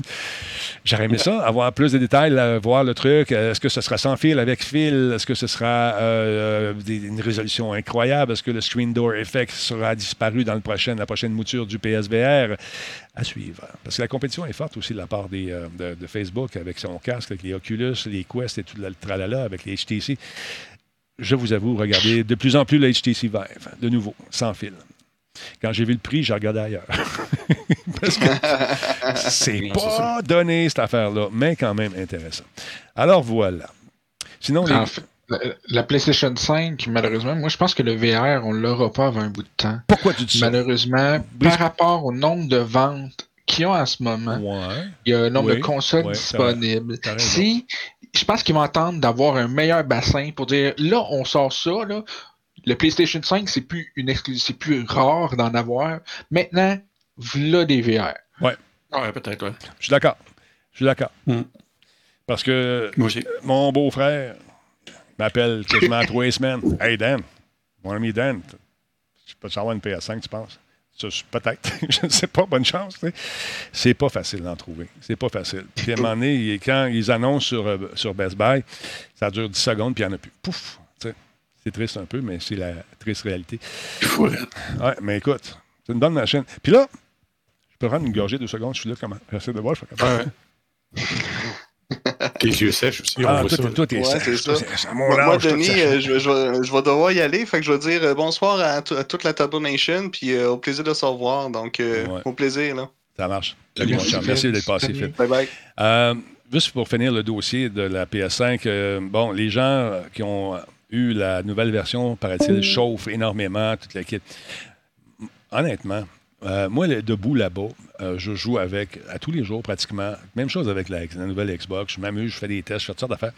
j'aurais aimé ça, avoir plus de détails, voir le truc. Euh, Est-ce que ce sera sans fil, avec fil? Est-ce que ce sera euh, des- une résolution incroyable? Est-ce que le Screen Door Effect sera disparu dans la prochaine mouture du PSVR? À suivre. Parce que la compétition est forte aussi de la part euh, de, de Facebook avec son casque, avec les Oculus, les Quest et tout le tralala avec les HTC. Je vous avoue, regardez de plus en plus le HTC Vive, de nouveau, sans fil. Quand j'ai vu le prix, j'ai regardé ailleurs. Parce que c'est pas donné, cette affaire-là, mais quand même intéressant. Alors voilà. Sinon, les...
En fait, la, la PlayStation 5, malheureusement, moi je pense que le VR, on ne l'aura pas avant un bout de temps.
Pourquoi tu dis ça?
Malheureusement, par rapport au nombre de ventes qu'il y a en ce moment,
Ouais.
il y a un nombre
Oui,
de consoles disponibles. Si, je pense qu'ils vont attendre d'avoir un meilleur bassin pour dire là, on sort ça, là. Le PlayStation 5, c'est plus une c'est plus rare d'en avoir. Maintenant, voilà des VR.
Ouais.
Ouais, peut-être, ouais.
Je suis d'accord. Je suis d'accord.
Hmm.
Parce que
Moi aussi.
mon beau-frère m'appelle quasiment à trois semaines. Hey Dan, mon ami Dan, tu peux savoir une PS5, tu penses? Peut-être. je ne sais pas. Bonne chance. tu sais. C'est pas facile d'en trouver. C'est pas facile. Puis à un moment donné, quand ils annoncent sur, euh, sur Best Buy, ça dure 10 secondes, puis il n'y en a plus. Pouf! C'est triste un peu, mais c'est la triste réalité. Ouais, mais écoute, c'est une bonne machine. Puis là, je peux prendre une gorgée de secondes, je suis là comment? J'essaie de voir, je suis capable.
Tes yeux sèches aussi, on
Ah,
voit
toi,
ça.
toi, t'es
Ouais,
sèche.
ça.
mon
Moi, Denis, euh, je, je vais- je vais devoir y aller. Fait que je vais dire euh, bonsoir à, toute la Tabo Nation, puis euh, au plaisir de se revoir. Donc, euh,
Ouais.
au plaisir, là.
Ça marche. Salut, mon
Merci,
d'être passé. Phil.
Bye bye.
Euh, juste pour finir le dossier de la PS5, euh, bon, les gens qui ont eu la nouvelle version, paraît-il, chauffent énormément, toute l'équipe. Honnêtement, euh, moi, debout là-bas, euh, je joue avec, à tous les jours pratiquement, même chose avec la, la nouvelle Xbox, je m'amuse, je fais des tests, je fais toutes sortes d'affaires.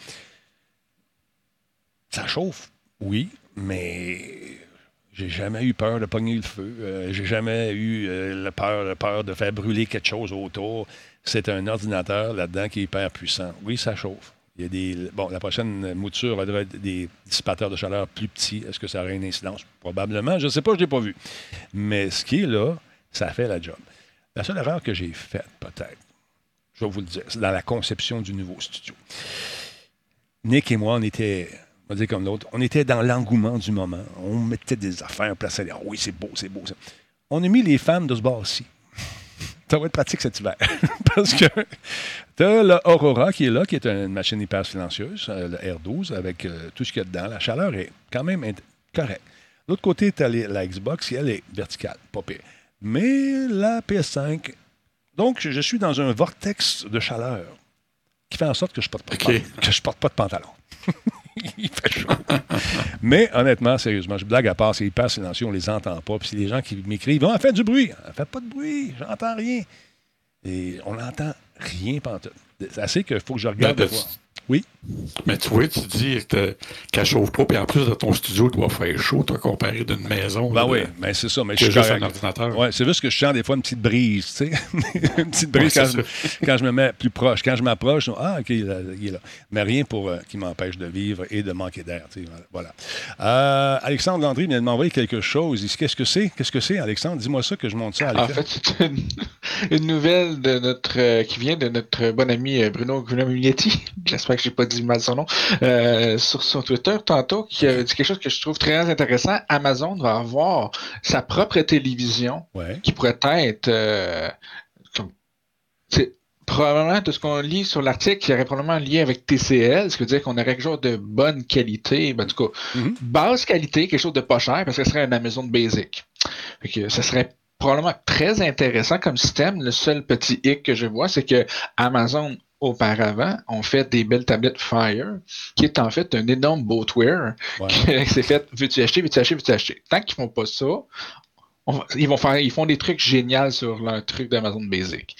Ça chauffe, oui, mais j'ai jamais eu peur de pogner le feu. Euh, j'ai jamais eu euh, la peur, la peur de faire brûler quelque chose autour. C'est un ordinateur là-dedans qui est hyper puissant. Oui, ça chauffe. Il y a des. Bon, la prochaine mouture elle devrait être des dissipateurs de chaleur plus petits. Est-ce que ça aurait une incidence? Probablement. Je ne sais pas, je ne l'ai pas vu. Mais ce qui est là, ça fait la job. La seule erreur que j'ai faite, peut-être, je vais vous le dire, c'est dans la conception du nouveau studio. Nick et moi, on était, on va dire comme l'autre, on était dans l'engouement du moment. On mettait des affaires, on plaçait les. Ah oui, c'est beau, c'est beau. On a mis les femmes de ce bord-ci. Ça va être pratique cet hiver. Parce que tu as le Aurora qui est là, qui est une machine hyper silencieuse, euh, le R12, avec euh, tout ce qu'il y a dedans. La chaleur est quand même correcte. L'autre côté, tu as les- la Xbox qui, elle, est verticale. Pas pire. Mais la PS5. Donc, je suis dans un vortex de chaleur qui fait en sorte que je porte pas de,
OK.
pan- que je porte pas de pantalon. Il fait chaud. Mais honnêtement, sérieusement, je blague à part, c'est hyper silencieux, on les entend pas. Puis c'est les gens qui m'écrivent Oh, faites du bruit. Faites pas de bruit, j'entends rien. Et on n'entend rien pantoute. C'est assez qu'il faut que je regarde.
Ben,
fois. Oui.
Mais tu vois, tu dis que- qu'elle chauffe pas, puis en plus de ton studio, doit faire chaud, toi, comparé d'une maison.
Ben
là,
oui, ben c'est ça. Mais je suis
juste
correct.
un ordinateur.
Ouais, c'est juste que je sens des fois une petite brise, tu sais. une petite brise
Ouais,
quand, je, quand je me mets plus proche. Quand je m'approche, ah, OK, il, est- là. Mais rien pour euh, qui m'empêche de vivre et de manquer d'air. tu sais, Voilà. Euh, Alexandre Landry vient de m'envoyer quelque chose. Il dit, Qu'est-ce que c'est? Qu'est-ce que c'est, Alexandre? Dis-moi ça que je monte ça à
En fait, c'est une, une nouvelle de notre euh, qui vient de notre bon ami Bruno Guglielminetti. J'espère que j'ai pas dit mal son nom. euh, sur son Twitter tantôt, qui a dit quelque chose que je trouve très intéressant. Amazon va avoir sa propre télévision
Ouais.
qui pourrait être euh, comme probablement de ce qu'on lit sur l'article, qui aurait probablement lié avec TCL, ce qui veut dire qu'on aurait quelque chose de bonne qualité, ben, en tout cas,
Mhm.
basse qualité, quelque chose de pas cher, parce que ce serait un Amazon Basic. Fait que ce serait probablement très intéressant comme système. Le seul petit hic que je vois, c'est que Amazon auparavant ont fait des belles tablettes Fire, qui est en fait un énorme bloatware
Ouais.
qui s'est fait veux-tu acheter, veux-tu acheter, veux-tu acheter? Tant qu'ils font pas ça, on ils vont faire ils font des trucs géniaux sur leur truc d'Amazon Basic.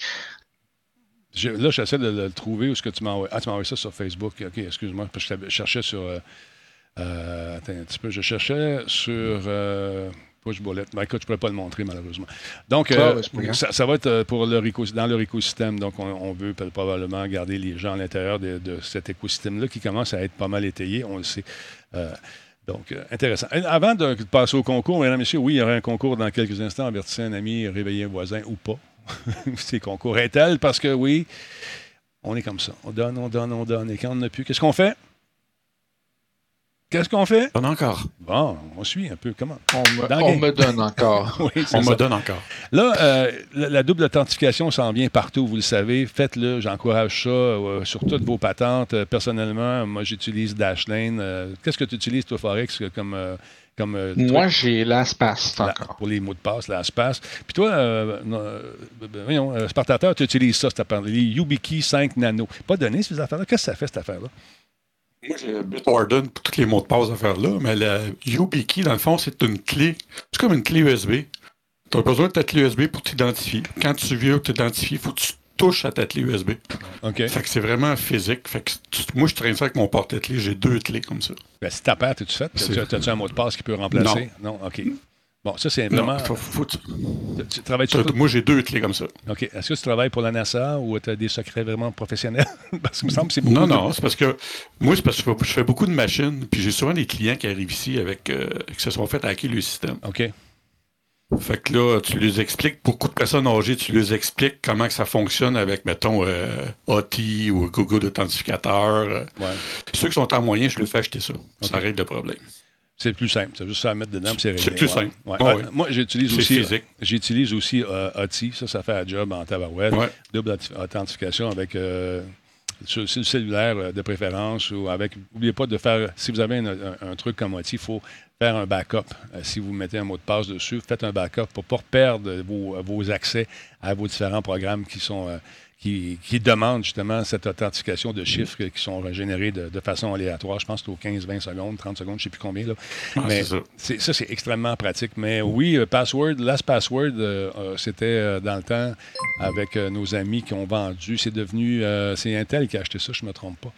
Je- là, j'essaie de le trouver. Où est-ce que tu m'as envoyé? Ah, tu m'as envoyé ça sur Facebook. OK, excuse-moi. parce que je cherchais sur. euh, euh, attends un petit peu. Je cherchais sur. Euh, Push Bullet. Ben, écoute, je ne pourrais pas le montrer, malheureusement. Donc,
Ah,
euh,
ouais, grave.
ça, ça va être euh, pour leur dans leur écosystème. Donc, on, on veut probablement garder les gens à l'intérieur de, de cet écosystème-là qui commence à être pas mal étayé, on le sait. Euh, donc, euh, intéressant. Et Avant de passer au concours, mesdames et messieurs, oui, il y aura un concours dans quelques instants. Avertissez un ami, réveillez un voisin ou pas. C'est concours Intel parce que oui, on est comme ça. On donne, on donne, on donne. Et quand on n'a plus, qu'est-ce qu'on fait? Qu'est-ce qu'on fait?
Donne encore.
Bon, on suit un peu. Comment?
On me, on donne encore.
Oui,
On
ça.
me donne encore.
Là, euh, la, la double authentification s'en vient partout, vous le savez. Faites-le, j'encourage ça euh, sur toutes vos patentes. Euh, personnellement, moi, j'utilise Dashlane. Euh, Qu'est-ce que tu utilises, toi, Forex, comme, euh, comme euh,
Moi, j'ai LastPass
La-
encore.
pour les mots de passe, l'espace. Puis toi, euh, voyons, euh, Spartateur, tu utilises ça, cette affaire Les YubiKey 5 Nano. Pas donné, ces affaires-là. Qu'est-ce que ça fait, cette affaire-là?
Moi, j'ai Bitwarden pour tous les mots de passe à faire là, mais la YubiKey, dans le fond, c'est une clé. C'est comme une clé USB. Tu as besoin de ta clé USB pour t'identifier. Quand tu viens t'identifier, il faut que tu touches à ta clé USB.
OK.
Fait que c'est vraiment physique. Fait que tu- moi, je traîne ça avec mon porte-clés. J'ai deux clés comme ça.
Ben, si t'as t'es-tu fait? T'as-tu un mot de passe qui peut remplacer? Non. OK. Bon, ça, c'est vraiment...
Non, faut- faut- tu-
Tu, tu travailles sur...
moi, j'ai deux clés comme ça.
OK. Est-ce que tu travailles pour la NASA ou tu as des secrets vraiment professionnels? parce qu'il me semble que c'est beaucoup
Non,
de-
non, c'est parce que moi, c'est parce que je fais- beaucoup de machines, puis j'ai souvent des clients qui arrivent ici avec euh, qui se sont fait hacker le système.
OK.
Fait que là, tu les expliques, beaucoup de personnes âgées, tu les expliques comment que ça fonctionne avec, mettons, euh, ou Google Authentificateur.
Ouais.
Ceux qui sont en moyen, je leur fais acheter ça. Ça règle le problème.
C'est plus simple. C'est juste ça à mettre dedans, c'est réglé.
C'est plus
Ouais.
simple.
Ouais. Euh,
ouais.
Moi, j'utilise
C'est
aussi,
physique.
j'utilise aussi euh, OTI. Ça, ça fait un job en tabarouette.
Ouais.
Double auth- authentification avec euh, sur, sur le cellulaire euh, de préférence ou avec. N'oubliez pas de faire. Si vous avez un, un- un truc comme OTI, il faut faire un backup. Euh, si vous mettez un mot de passe dessus, faites un backup pour ne pas perdre vos, vos accès à vos différents programmes qui sont. Qui, qui demandent justement cette authentification de chiffres qui sont générés de, de façon aléatoire. Je pense que c'est aux 15, 20 secondes, 30 secondes, je ne sais plus combien. Là.
Ah,
Mais
c'est ça.
c'est- c'est extrêmement pratique. Mais oui, euh, Password, Last Password, euh, euh, c'était dans le temps avec nos amis qui ont vendu. C'est devenu. c'est Intel qui a acheté ça, je ne me trompe pas.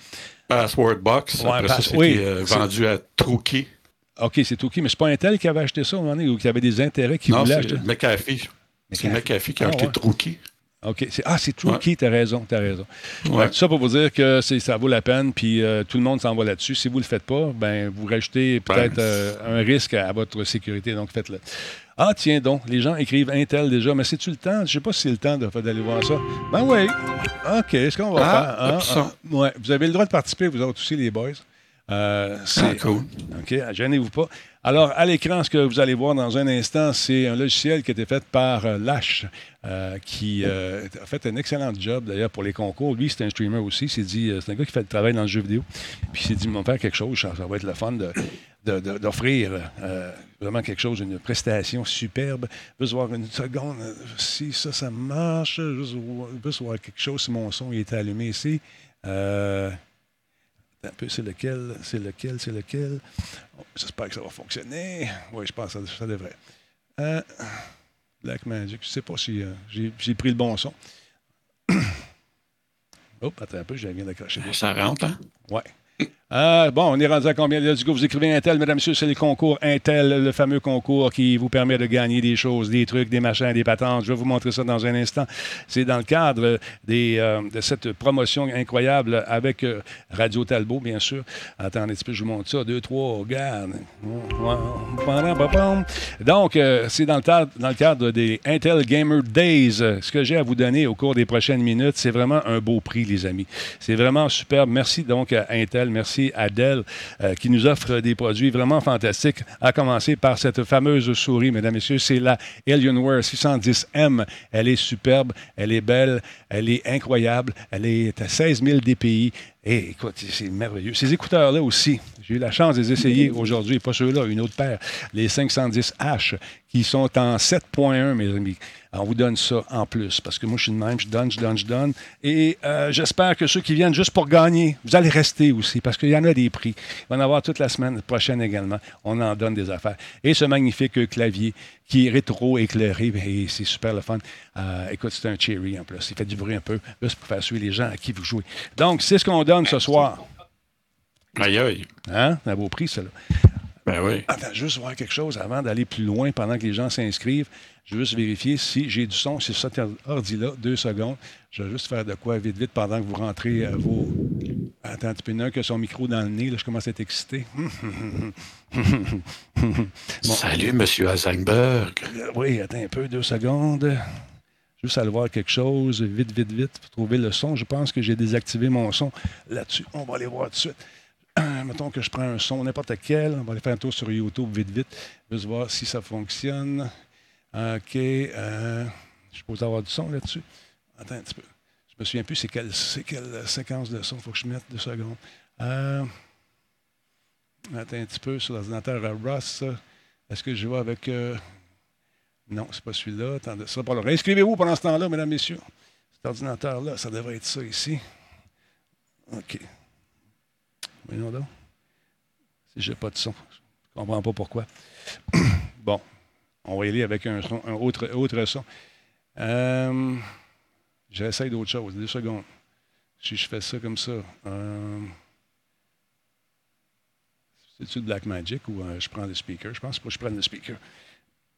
Password Box,
Ouais,
après
pass-
ça, c'était
oui, c'est-
vendu à Trookie.
OK, c'est OK, mais c'est pas Intel qui avait acheté ça au moment donné ou qui avait des intérêts qui
Non,
voulaient
c'est
acheter?
McAfee. C'est
McAfee.
McAfee qui a
Ah,
acheté
ouais. OK. c'est- Ah, c'est Trookie, t'as raison, t'as raison.
Ouais.
Fait que Ça pour vous dire que ça vaut la peine, puis euh, tout le monde s'en va là-dessus. Si vous ne le faites pas, ben vous rajoutez peut-être
Ben,
euh, un risque à, à votre sécurité, donc faites-le. Ah, tiens donc, les gens écrivent Intel déjà, mais c'est-tu le temps? Je sais pas si c'est le temps de- d'aller voir ça. Ben oui. OK, est-ce qu'on va
Ah,
faire? hein? Ah, ouais. Vous avez le droit de participer, vous autres aussi, les boys. Euh, c'est
Ah, cool.
OK, gênez-vous pas. Alors, à l'écran, ce que vous allez voir dans un instant, c'est un logiciel qui a été fait par euh, Lash, euh, qui euh, a fait un excellent job d'ailleurs pour les concours. Lui, c'est un streamer aussi. Il s'est dit, c'est un gars qui fait le travail dans le jeu vidéo. Puis il s'est dit, on va faire quelque chose, ça, ça va être le fun de, d'offrir euh, vraiment quelque chose, une prestation superbe. Juste voir une seconde si ça, ça marche. Juste, voir- quelque chose si mon son il est allumé ici. Euh, c'est lequel, c'est lequel, c'est lequel? Oh, J'espère que ça va fonctionner. Oui, je pense que ça, ça devrait. Euh, Black Magic, je ne sais pas si euh, j'ai j'ai pris le bon son. Oh, attends un peu, je viens d'accrocher.
Ça rentre, hein?
Ouais. Euh, bon, on est rendu à combien? Du coup, vous écrivez Intel, mesdames messieurs, c'est le concours Intel, le fameux concours qui vous permet de gagner des choses, des trucs, des machins, des patentes. Je vais vous montrer ça dans un instant. C'est dans le cadre des, euh, de cette promotion incroyable avec euh, Radio Talbot, bien sûr. Attendez un petit peu, je vous montre ça. Deux, trois, regarde. Donc, euh, c'est dans, le cadre- dans le cadre des Intel Gamer Days. Ce que j'ai à vous donner au cours des prochaines minutes, c'est vraiment un beau prix, les amis. C'est vraiment superbe. Merci donc à Intel, merci à Dell euh, qui nous offre des produits vraiment fantastiques, à commencer par cette fameuse souris, mesdames et messieurs. C'est la Alienware 610M. Elle est superbe, elle est belle, elle est incroyable, elle est à 16 000 DPI. Et écoute, c'est merveilleux. Ces écouteurs-là aussi, j'ai eu la chance de les essayer aujourd'hui, pas ceux-là, une autre paire, les 510H, qui sont en 7.1, mes amis. On vous donne ça en plus, parce que moi, je suis de même, je donne, je donne, je donne. Et euh, j'espère que ceux qui viennent juste pour gagner, vous allez rester aussi, parce qu'il y en a des prix. Il va en avoir toute la semaine prochaine également. On en donne des affaires. Et ce magnifique clavier qui est rétro-éclairé, et c'est super le fun. Euh, écoute, c'est un cherry en plus. Il fait du bruit un peu, juste pour faire suivre les gens à qui vous jouez. Donc, c'est ce qu'on donne ce soir.
Aïe, aïe.
Hein? Un beau prix, ça, là.
Ben oui.
Attends, juste voir quelque chose avant d'aller plus loin pendant que les gens s'inscrivent. Je veux juste vérifier si j'ai du son sur cet ordi-là. Deux secondes. Je vais juste faire de quoi vite, vite pendant que vous rentrez euh, vos. Attends un petit peu, il y en a un qui a son micro dans le nez. Là, je commence à être excité. Bon.
Salut, Monsieur Heisenberg.
Euh, Oui, attends un peu, deux secondes. Juste aller voir quelque chose, vite, vite, vite, pour trouver le son. Je pense que j'ai désactivé mon son là-dessus. On va aller voir tout de suite. Mettons que je prends un son, n'importe quel. On va aller faire un tour sur YouTube vite, vite. Juste voir si ça fonctionne. OK. euh, je suppose avoir du son là-dessus. Attends un petit peu. Je me souviens plus c'est quelle, quelle séquence de son. Il faut que je mette deux secondes. Euh, attends un petit peu sur l'ordinateur Ross. Est-ce que je vais avec. euh, non, c'est pas celui-là. Attendez, ça sera pas long. Inscrivez-vous pendant ce temps-là, mesdames, messieurs. Cet ordinateur-là, ça devrait être ça ici. OK. Voyons donc. Si j'ai pas de son, je comprends pas pourquoi. bon, on va y aller avec un, son- un autre, autre son. Euh, J'essaie d'autre chose. Deux secondes. Si je fais ça comme ça. Euh, C'est-tu de Black Magic ou euh, je prends le speaker? Je pense pas que je prenne le speaker.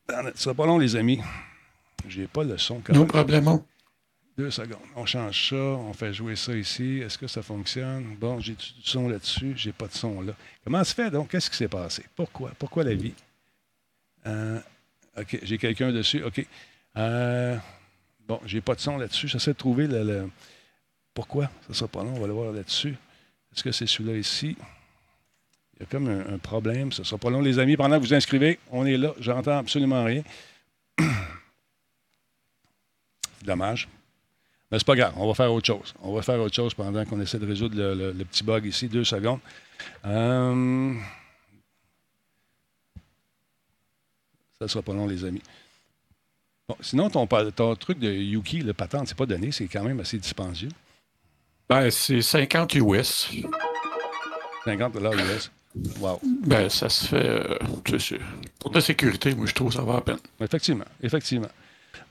Ça sera pas long, les amis. J'ai pas le son quand
No problème.
Deux secondes. On change ça, on fait jouer ça ici. Est-ce que ça fonctionne? Bon, j'ai du son là-dessus, j'ai pas de son là. Comment se fait donc? Qu'est-ce qui s'est passé? Pourquoi? Pourquoi la vie? Euh, OK, j'ai quelqu'un dessus. OK. Euh, bon, j'ai pas de son là-dessus. J'essaie de trouver le, Pourquoi? Ça sera pas long, on va le voir là-dessus. Est-ce que c'est celui-là ici? Il y a comme un, un problème. Ce sera pas long, les amis. Pendant que vous inscrivez, on est là. J'entends absolument rien. Dommage. Mais c'est pas grave, on va faire autre chose. On va faire autre chose pendant qu'on essaie de résoudre le, le- le petit bug ici. Deux secondes. Euh, Ça sera pas long, les amis. Bon, sinon, ton, truc de Yuki, le patente, c'est pas donné, c'est quand même assez dispendieux.
Ben, c'est 50 US.
50 US. Wow.
Ben, ça se fait. euh, pour de la sécurité, moi, je trouve que ça va à peine.
Effectivement, effectivement.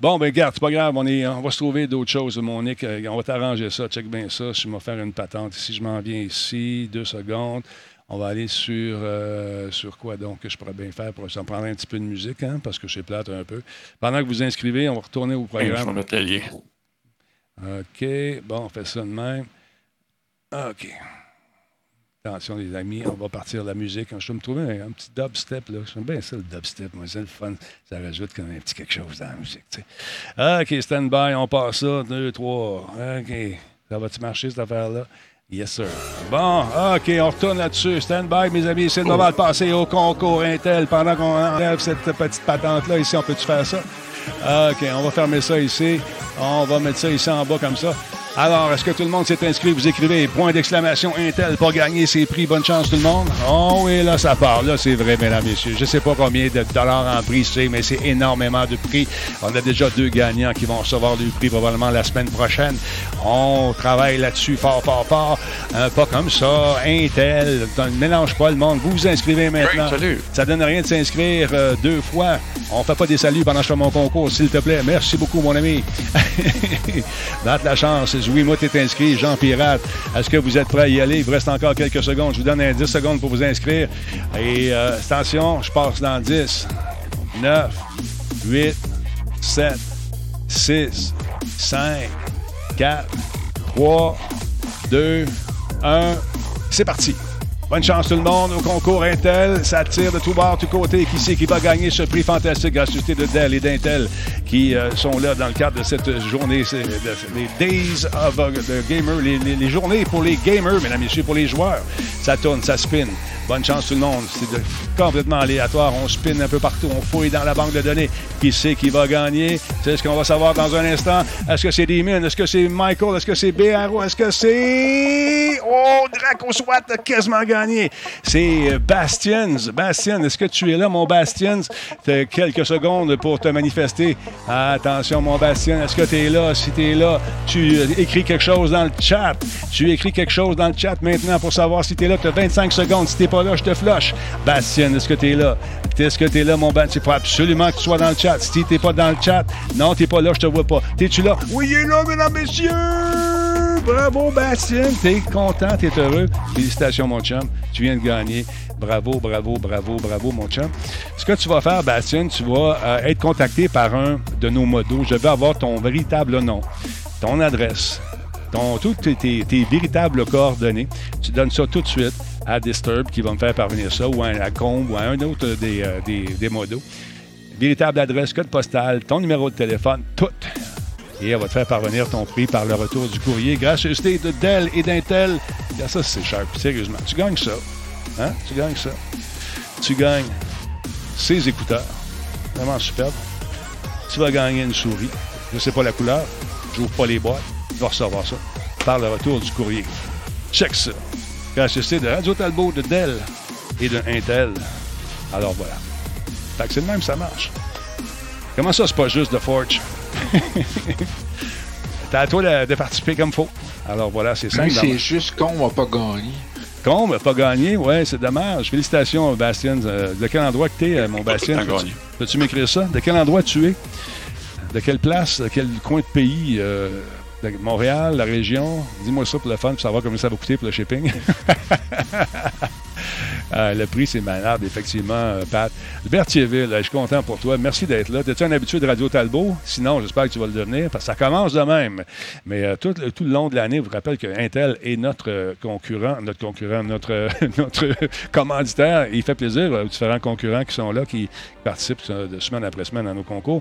Bon, ben garde, c'est pas grave, on, est, on va se trouver d'autres choses, mon Nick. Euh, On va t'arranger ça, check bien ça. Je vais faire une patente ici, je m'en viens ici, deux secondes. On va aller sur, euh, sur quoi donc que je pourrais bien faire pour s'en prendre un petit peu de musique, hein, parce que c'est plate un peu. Pendant que vous inscrivez, on va retourner au
Je vais
programme.
mettre le lien.
OK, bon, on fait ça de même. OK. Attention, les amis, on va partir la musique. Je vais me trouver un, petit dubstep. là. J'aime bien ça, le dubstep. Moi, c'est le fun. Ça rajoute comme un petit quelque chose dans la musique. sais. OK, stand-by, on passe ça. Deux, trois. OK. Ça va-tu marcher, cette affaire-là? Yes, sir. Bon, OK, on retourne là-dessus. Stand-by, mes amis. C'est moment de passer au concours Intel. Pendant qu'on enlève cette petite patente-là, ici, on peut-tu faire ça? OK, on va fermer ça ici. On va mettre ça ici en bas comme ça. Alors, est-ce que tout le monde s'est inscrit? Vous écrivez point d'exclamation Intel pour gagner ses prix. Bonne chance tout le monde. Oh oui, là, ça part. Là, c'est vrai, mesdames, messieurs. Je sais pas combien de dollars en prix c'est, mais c'est énormément de prix. On a déjà deux gagnants qui vont recevoir le prix probablement la semaine prochaine. On travaille là-dessus fort, fort, fort. Euh, pas comme ça. Intel, ne mélange pas le monde. Vous vous inscrivez maintenant.
salut.
Ça donne rien de s'inscrire euh, deux fois. On fait pas des saluts pendant que je fais mon concours, s'il te plaît. Merci beaucoup, mon ami. Date la chance. Oui, moi, t'es inscrit. Jean Pirate. Est-ce que vous êtes prêts à y aller? Il vous reste encore quelques secondes. Je vous donne un 10 secondes pour vous inscrire. Et euh, attention, je passe dans 10, 9, 8, 7, 6, 5, 4, 3, 2, 1. C'est parti. Bonne chance tout le monde au concours Intel. Ça tire de tous bords, tous côtés. Qui c'est qui va gagner ce prix fantastique gratuité de Dell et d'Intel? Qui euh, sont là dans le cadre de cette journée, les Days of the Gamer, les, les- les journées pour les gamers, mesdames et messieurs, pour les joueurs. Ça tourne, ça spin. Bonne chance tout le monde. Complètement aléatoire. On spin un peu partout. On fouille dans la banque de données. Qui c'est qui va gagner? C'est ce qu'on va savoir dans un instant. Est-ce que c'est Demon? Est-ce que c'est Michael? Est-ce que c'est BRO? Est-ce que c'est... Oh, Draco Swat a quasiment gagné. C'est euh, Bastians. Bastian, est-ce que tu es là, mon Bastians? T'as quelques secondes pour te manifester. Attention, mon Bastien, est-ce que tu es là? Si tu es là, tu euh, écris quelque chose dans le chat. Tu écris quelque chose dans le chat maintenant pour savoir si tu es là. Tu as 25 secondes. Si tu pas là, je te flush. Bastien, est-ce que tu es là? Est-ce que tu es là, mon Bastien? Il faut absolument que tu sois dans le chat. Si tu pas dans le chat, non, tu pas là, je te vois pas. T'es-tu là? Oui, il est là, mesdames, messieurs! Bravo, Bastien. T'es content, t'es heureux. Félicitations, mon chum. Tu viens de gagner. Bravo, bravo, bravo, bravo, mon chum. Ce que tu vas faire, Bastien, tu vas euh, être contacté par un de nos modos. Je veux avoir ton véritable nom, ton adresse, ton, toutes tes, tes- tes véritables coordonnées. Tu donnes ça tout de suite à Disturb qui va me faire parvenir ça, ou à, à Combe, ou à un autre des, euh, des, des modos. Véritable adresse, code postal, ton numéro de téléphone, tout. Et elle va te faire parvenir ton prix par le retour du courrier. Gracieuseté de Dell et d'Intel. Ça, c'est cher. Sérieusement, tu gagnes ça. Hein? Tu gagnes ça. Tu gagnes ces écouteurs. Vraiment superbe. Tu vas gagner une souris. Je ne sais pas la couleur. J'ouvre pas les boîtes. Tu vas recevoir ça par le retour du courrier. Check ça. Gracieuseté de Radio Talbot, de Dell et de Intel. Alors voilà. Fait que c'est le même, ça marche. Comment ça, c'est pas juste de Forge? T'as à toi de, de participer comme faut. Alors voilà, c'est simple.
C'est juste qu'on va pas gagner.
Combe n'a pas gagné, ouais, c'est dommage. Félicitations, Bastien. Euh, de quel endroit que t'es, euh, mon Bastien? Peux-tu peux-tu m'écrire ça? De quel endroit tu es? De quelle place? De quel coin de pays? Euh, Montréal, la région? Dis-moi ça pour le fun, pour savoir combien ça va coûter pour le shipping. Euh, le prix, c'est malade, effectivement, euh, Pat. Berthierville, euh, je suis content pour toi. Merci d'être là. T'es-tu un habitué de Radio Talbot? Sinon, j'espère que tu vas le devenir, parce que ça commence de même. Mais tout, tout le long de l'année, je vous rappelle que Intel est notre concurrent, notre concurrent, notre, notre commanditaire. Il fait plaisir aux différents concurrents qui sont là, qui participent de semaine après semaine à nos concours.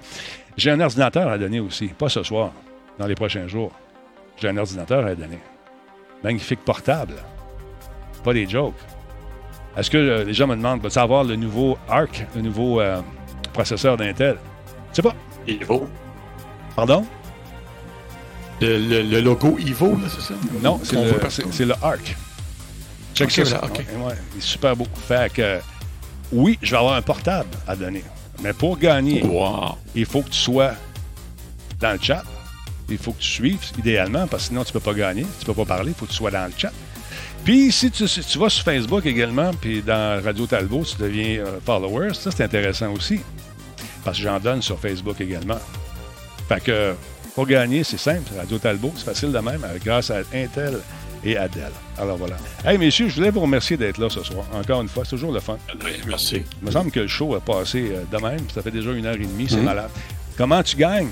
J'ai un ordinateur à donner aussi, pas ce soir, dans les prochains jours. J'ai un ordinateur à donner. Magnifique portable. Pas des jokes. Est-ce que euh, les gens me demandent, vas-tu avoir le nouveau ARC, le nouveau euh, processeur d'Intel? Je sais pas.
Evo.
Pardon?
Le, le- le logo Evo, là, c'est ça?
Non, c'est le, ARC. Check ça.
voilà, ok.
Ouais, ouais, il est super beau. Fait que, euh, oui, je vais avoir un portable à donner. Mais pour gagner,
Wow.
il faut que tu sois dans le chat. Il faut que tu suives, idéalement, parce que sinon, tu peux pas gagner. Tu peux pas parler. Il faut que tu sois dans le chat. Puis, si tu, si tu vas sur Facebook également, puis dans Radio Talbot, tu deviens euh, follower, ça, c'est intéressant aussi. Parce que j'en donne sur Facebook également. Fait que, pour gagner, c'est simple. Radio Talbot, c'est facile de même, grâce à Intel et à Dell. Alors voilà. Hey, messieurs, je voulais vous remercier d'être là ce soir. Encore une fois, c'est toujours le fun.
Oui, merci.
Il me semble que le show a passé euh, de même. Ça fait déjà une heure et demie, c'est malade. Comment tu gagnes?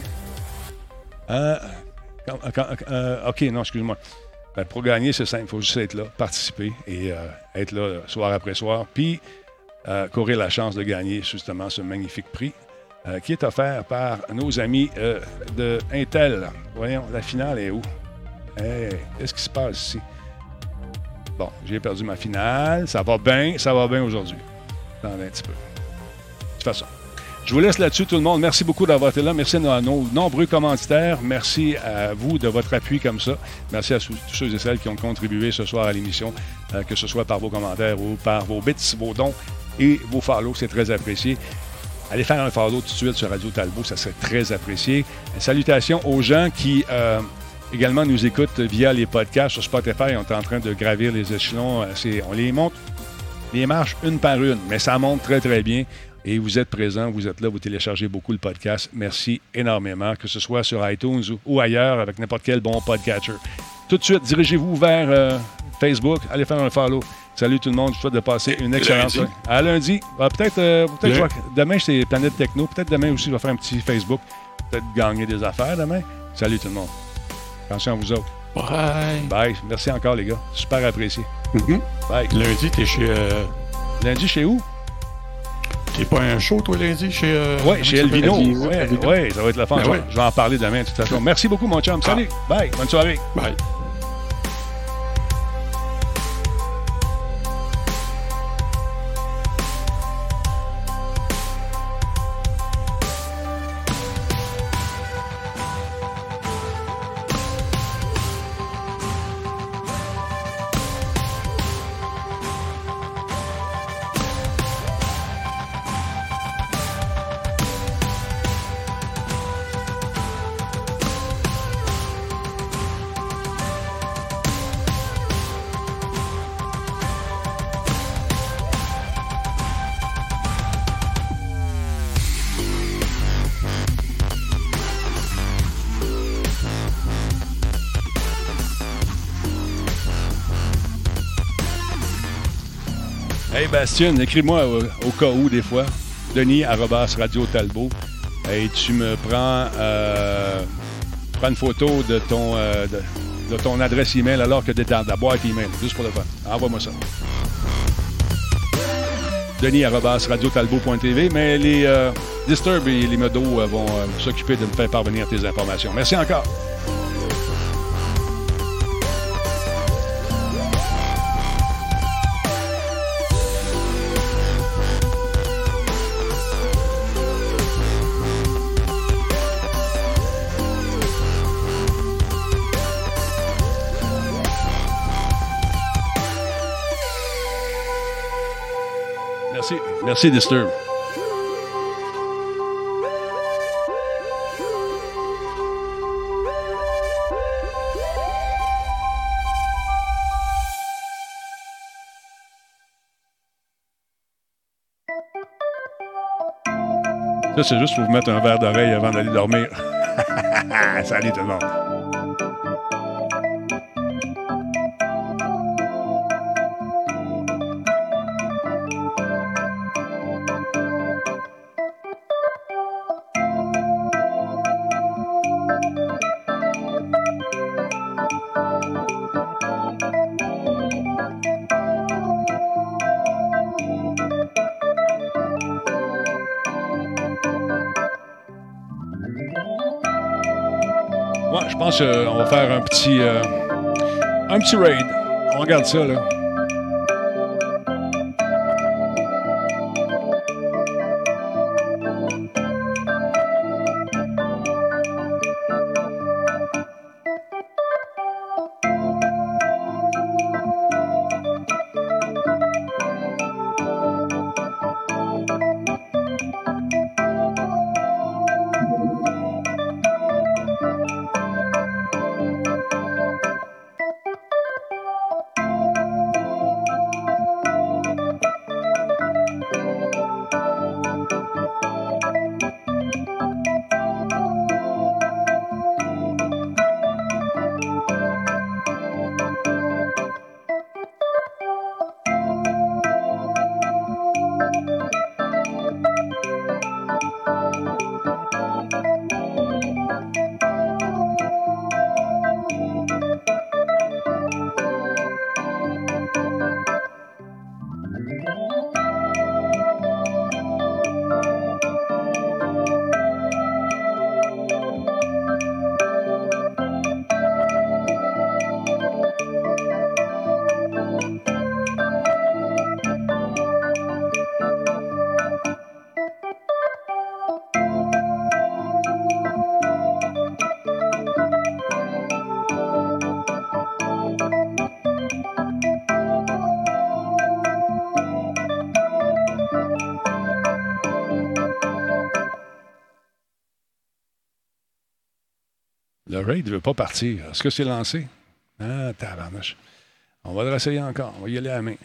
Euh, euh, OK, non, excuse-moi. Ben, pour gagner, c'est simple. Il faut juste être là, participer et euh, être là soir après soir. Puis courir la chance de gagner justement ce magnifique prix qui est offert par nos amis de Intel. Voyons, la finale est où? Hey, qu'est-ce qui se passe ici? Bon, j'ai perdu ma finale. Ça va bien, ça va bien aujourd'hui. Attendez un petit peu. De toute façon. Je vous laisse là-dessus, tout le monde. Merci beaucoup d'avoir été là. Merci à nos, nombreux commanditaires. Merci à vous de votre appui comme ça. Merci à tous ceux et celles qui ont contribué ce soir à l'émission, euh, que ce soit par vos commentaires ou par vos bits, vos dons et vos follow. C'est très apprécié. Allez faire un follow tout de suite sur Radio Talbot, ça serait très apprécié. Salutations aux gens qui euh, également nous écoutent via les podcasts sur Spotify. On est en train de gravir les échelons. Euh, On les monte les marches une par une, mais ça monte très, très bien. Et vous êtes présents, vous êtes là, vous téléchargez beaucoup le podcast. Merci énormément, que ce soit sur iTunes ou, ailleurs avec n'importe quel bon podcatcher. Tout de suite, dirigez-vous vers euh, Facebook, allez faire un follow. Salut tout le monde, je vous souhaite de passer une excellente
Lundi.
soirée. À lundi. Ah, peut-être, euh, je vais- demain, c'est Planète Techno. Peut-être demain aussi, je vais faire un petit Facebook. Peut-être gagner des affaires demain. Salut tout le monde. Attention à vous autres.
Bye.
Bye. Merci encore, les gars. Super apprécié.
Mhm.
Bye.
Lundi, t'es chez. euh,
Lundi, chez où?
T'es pas un show, toi, lundi, chez. euh,
Oui,
comment
chez? Elvino. Oui, ouais, ça va être la fin.
Ben
je, vais-
ouais.
je vais en parler demain, de toute façon. Merci beaucoup, mon chum. Salut. Bye. Bonne soirée.
Bye.
Bastien, écris-moi au, cas où, des fois. Denis, arrobas Radio Talbot. Et tu me prends, euh, prends une photo de ton, euh, de, de ton adresse email alors que tu es dans la boîte email. Juste pour le fun. Envoie-moi ça. Denis, arrobas radiotalbot.tv. Mais les euh, Disturb et les Meadows euh, vont euh, s'occuper de me faire parvenir tes informations. Merci encore. Disturb. Ça, c'est juste pour vous mettre un verre d'oreille avant d'aller dormir. Salut tout le monde. Pense qu'on va faire un petit, euh, un petit raid. On regarde ça, là. Raid ne veut pas partir. Est-ce que c'est lancé? Ah, tabarnouche. On va le réessayer encore. On va y aller à main.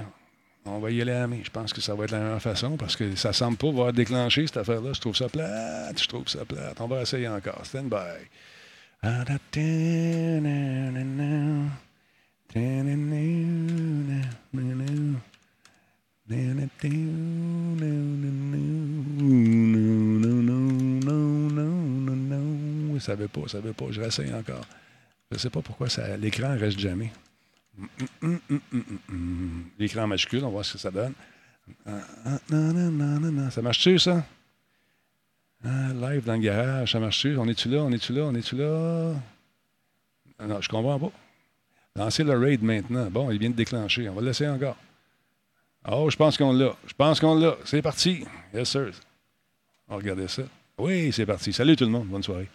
On va y aller à main. Je pense que ça va être la meilleure façon parce que ça semble pas avoir déclenché cette affaire-là. Je trouve ça plate. Je trouve ça plate. On va essayer encore. Stand by. Ça veut pas, ça veut pas. Je réessaye encore. Je sais pas pourquoi ça- l'écran reste jamais. Hum, hum, hum. L'écran majuscule, on va voir ce que ça donne. Ça marche-tu, ça? Ah, live dans le garage, ça marche-tu? On est-tu là? On est-tu là? On est-tu là? Ah Non, je comprends pas. Lancez le raid maintenant. Bon, il vient de déclencher. On va le laisser encore. Oh, je pense qu'on l'a. Je pense qu'on l'a. C'est parti. Yes, sir. On va regarder ça. Oui, c'est parti. Salut tout le monde. Bonne soirée.